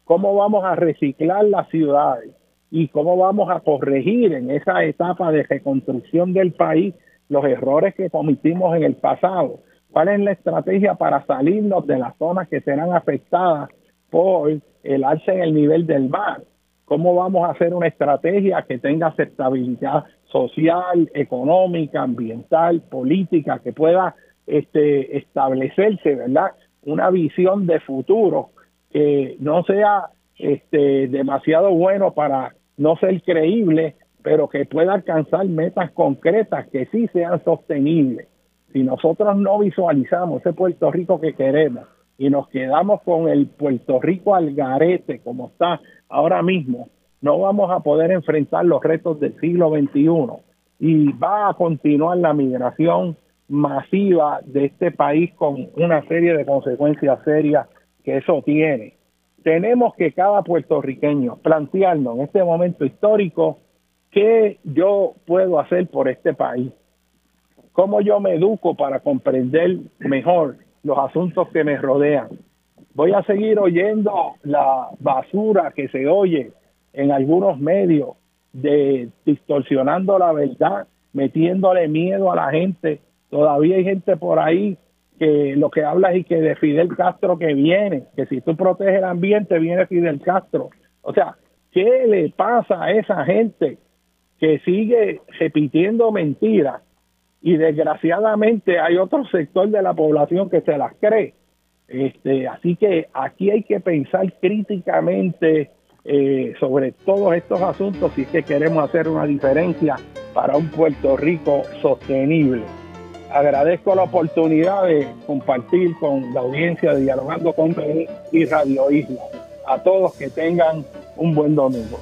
¿Cómo vamos a reciclar las ciudades? ¿Y cómo vamos a corregir en esa etapa de reconstrucción del país los errores que cometimos en el pasado? ¿Cuál es la estrategia para salirnos de las zonas que serán afectadas por el alza en el nivel del mar? ¿Cómo vamos a hacer una estrategia que tenga aceptabilidad social, económica, ambiental, política, que pueda este, establecerse, ¿verdad? Una visión de futuro que no sea este, demasiado bueno para no ser creíble, pero que pueda alcanzar metas concretas que sí sean sostenibles. Si nosotros no visualizamos ese Puerto Rico que queremos y nos quedamos con el Puerto Rico al garete como está ahora mismo, no vamos a poder enfrentar los retos del siglo XXI y va a continuar la migración masiva de este país con una serie de consecuencias serias que eso tiene. Tenemos que cada puertorriqueño plantearnos en este momento histórico qué yo puedo hacer por este país, cómo yo me educo para comprender mejor los asuntos que me rodean. Voy a seguir oyendo la basura que se oye en algunos medios de distorsionando la verdad, metiéndole miedo a la gente. Todavía hay gente por ahí que lo que habla es que de Fidel Castro que viene, que si tú proteges el ambiente viene Fidel Castro. O sea, ¿qué le pasa a esa gente que sigue repitiendo mentiras y desgraciadamente hay otro sector de la población que se las cree. Este, así que aquí hay que pensar críticamente eh, sobre todos estos asuntos si es que queremos hacer una diferencia para un Puerto Rico sostenible. Agradezco la oportunidad de compartir con la audiencia de Dialogando con y Radio Isla. A todos que tengan un buen domingo.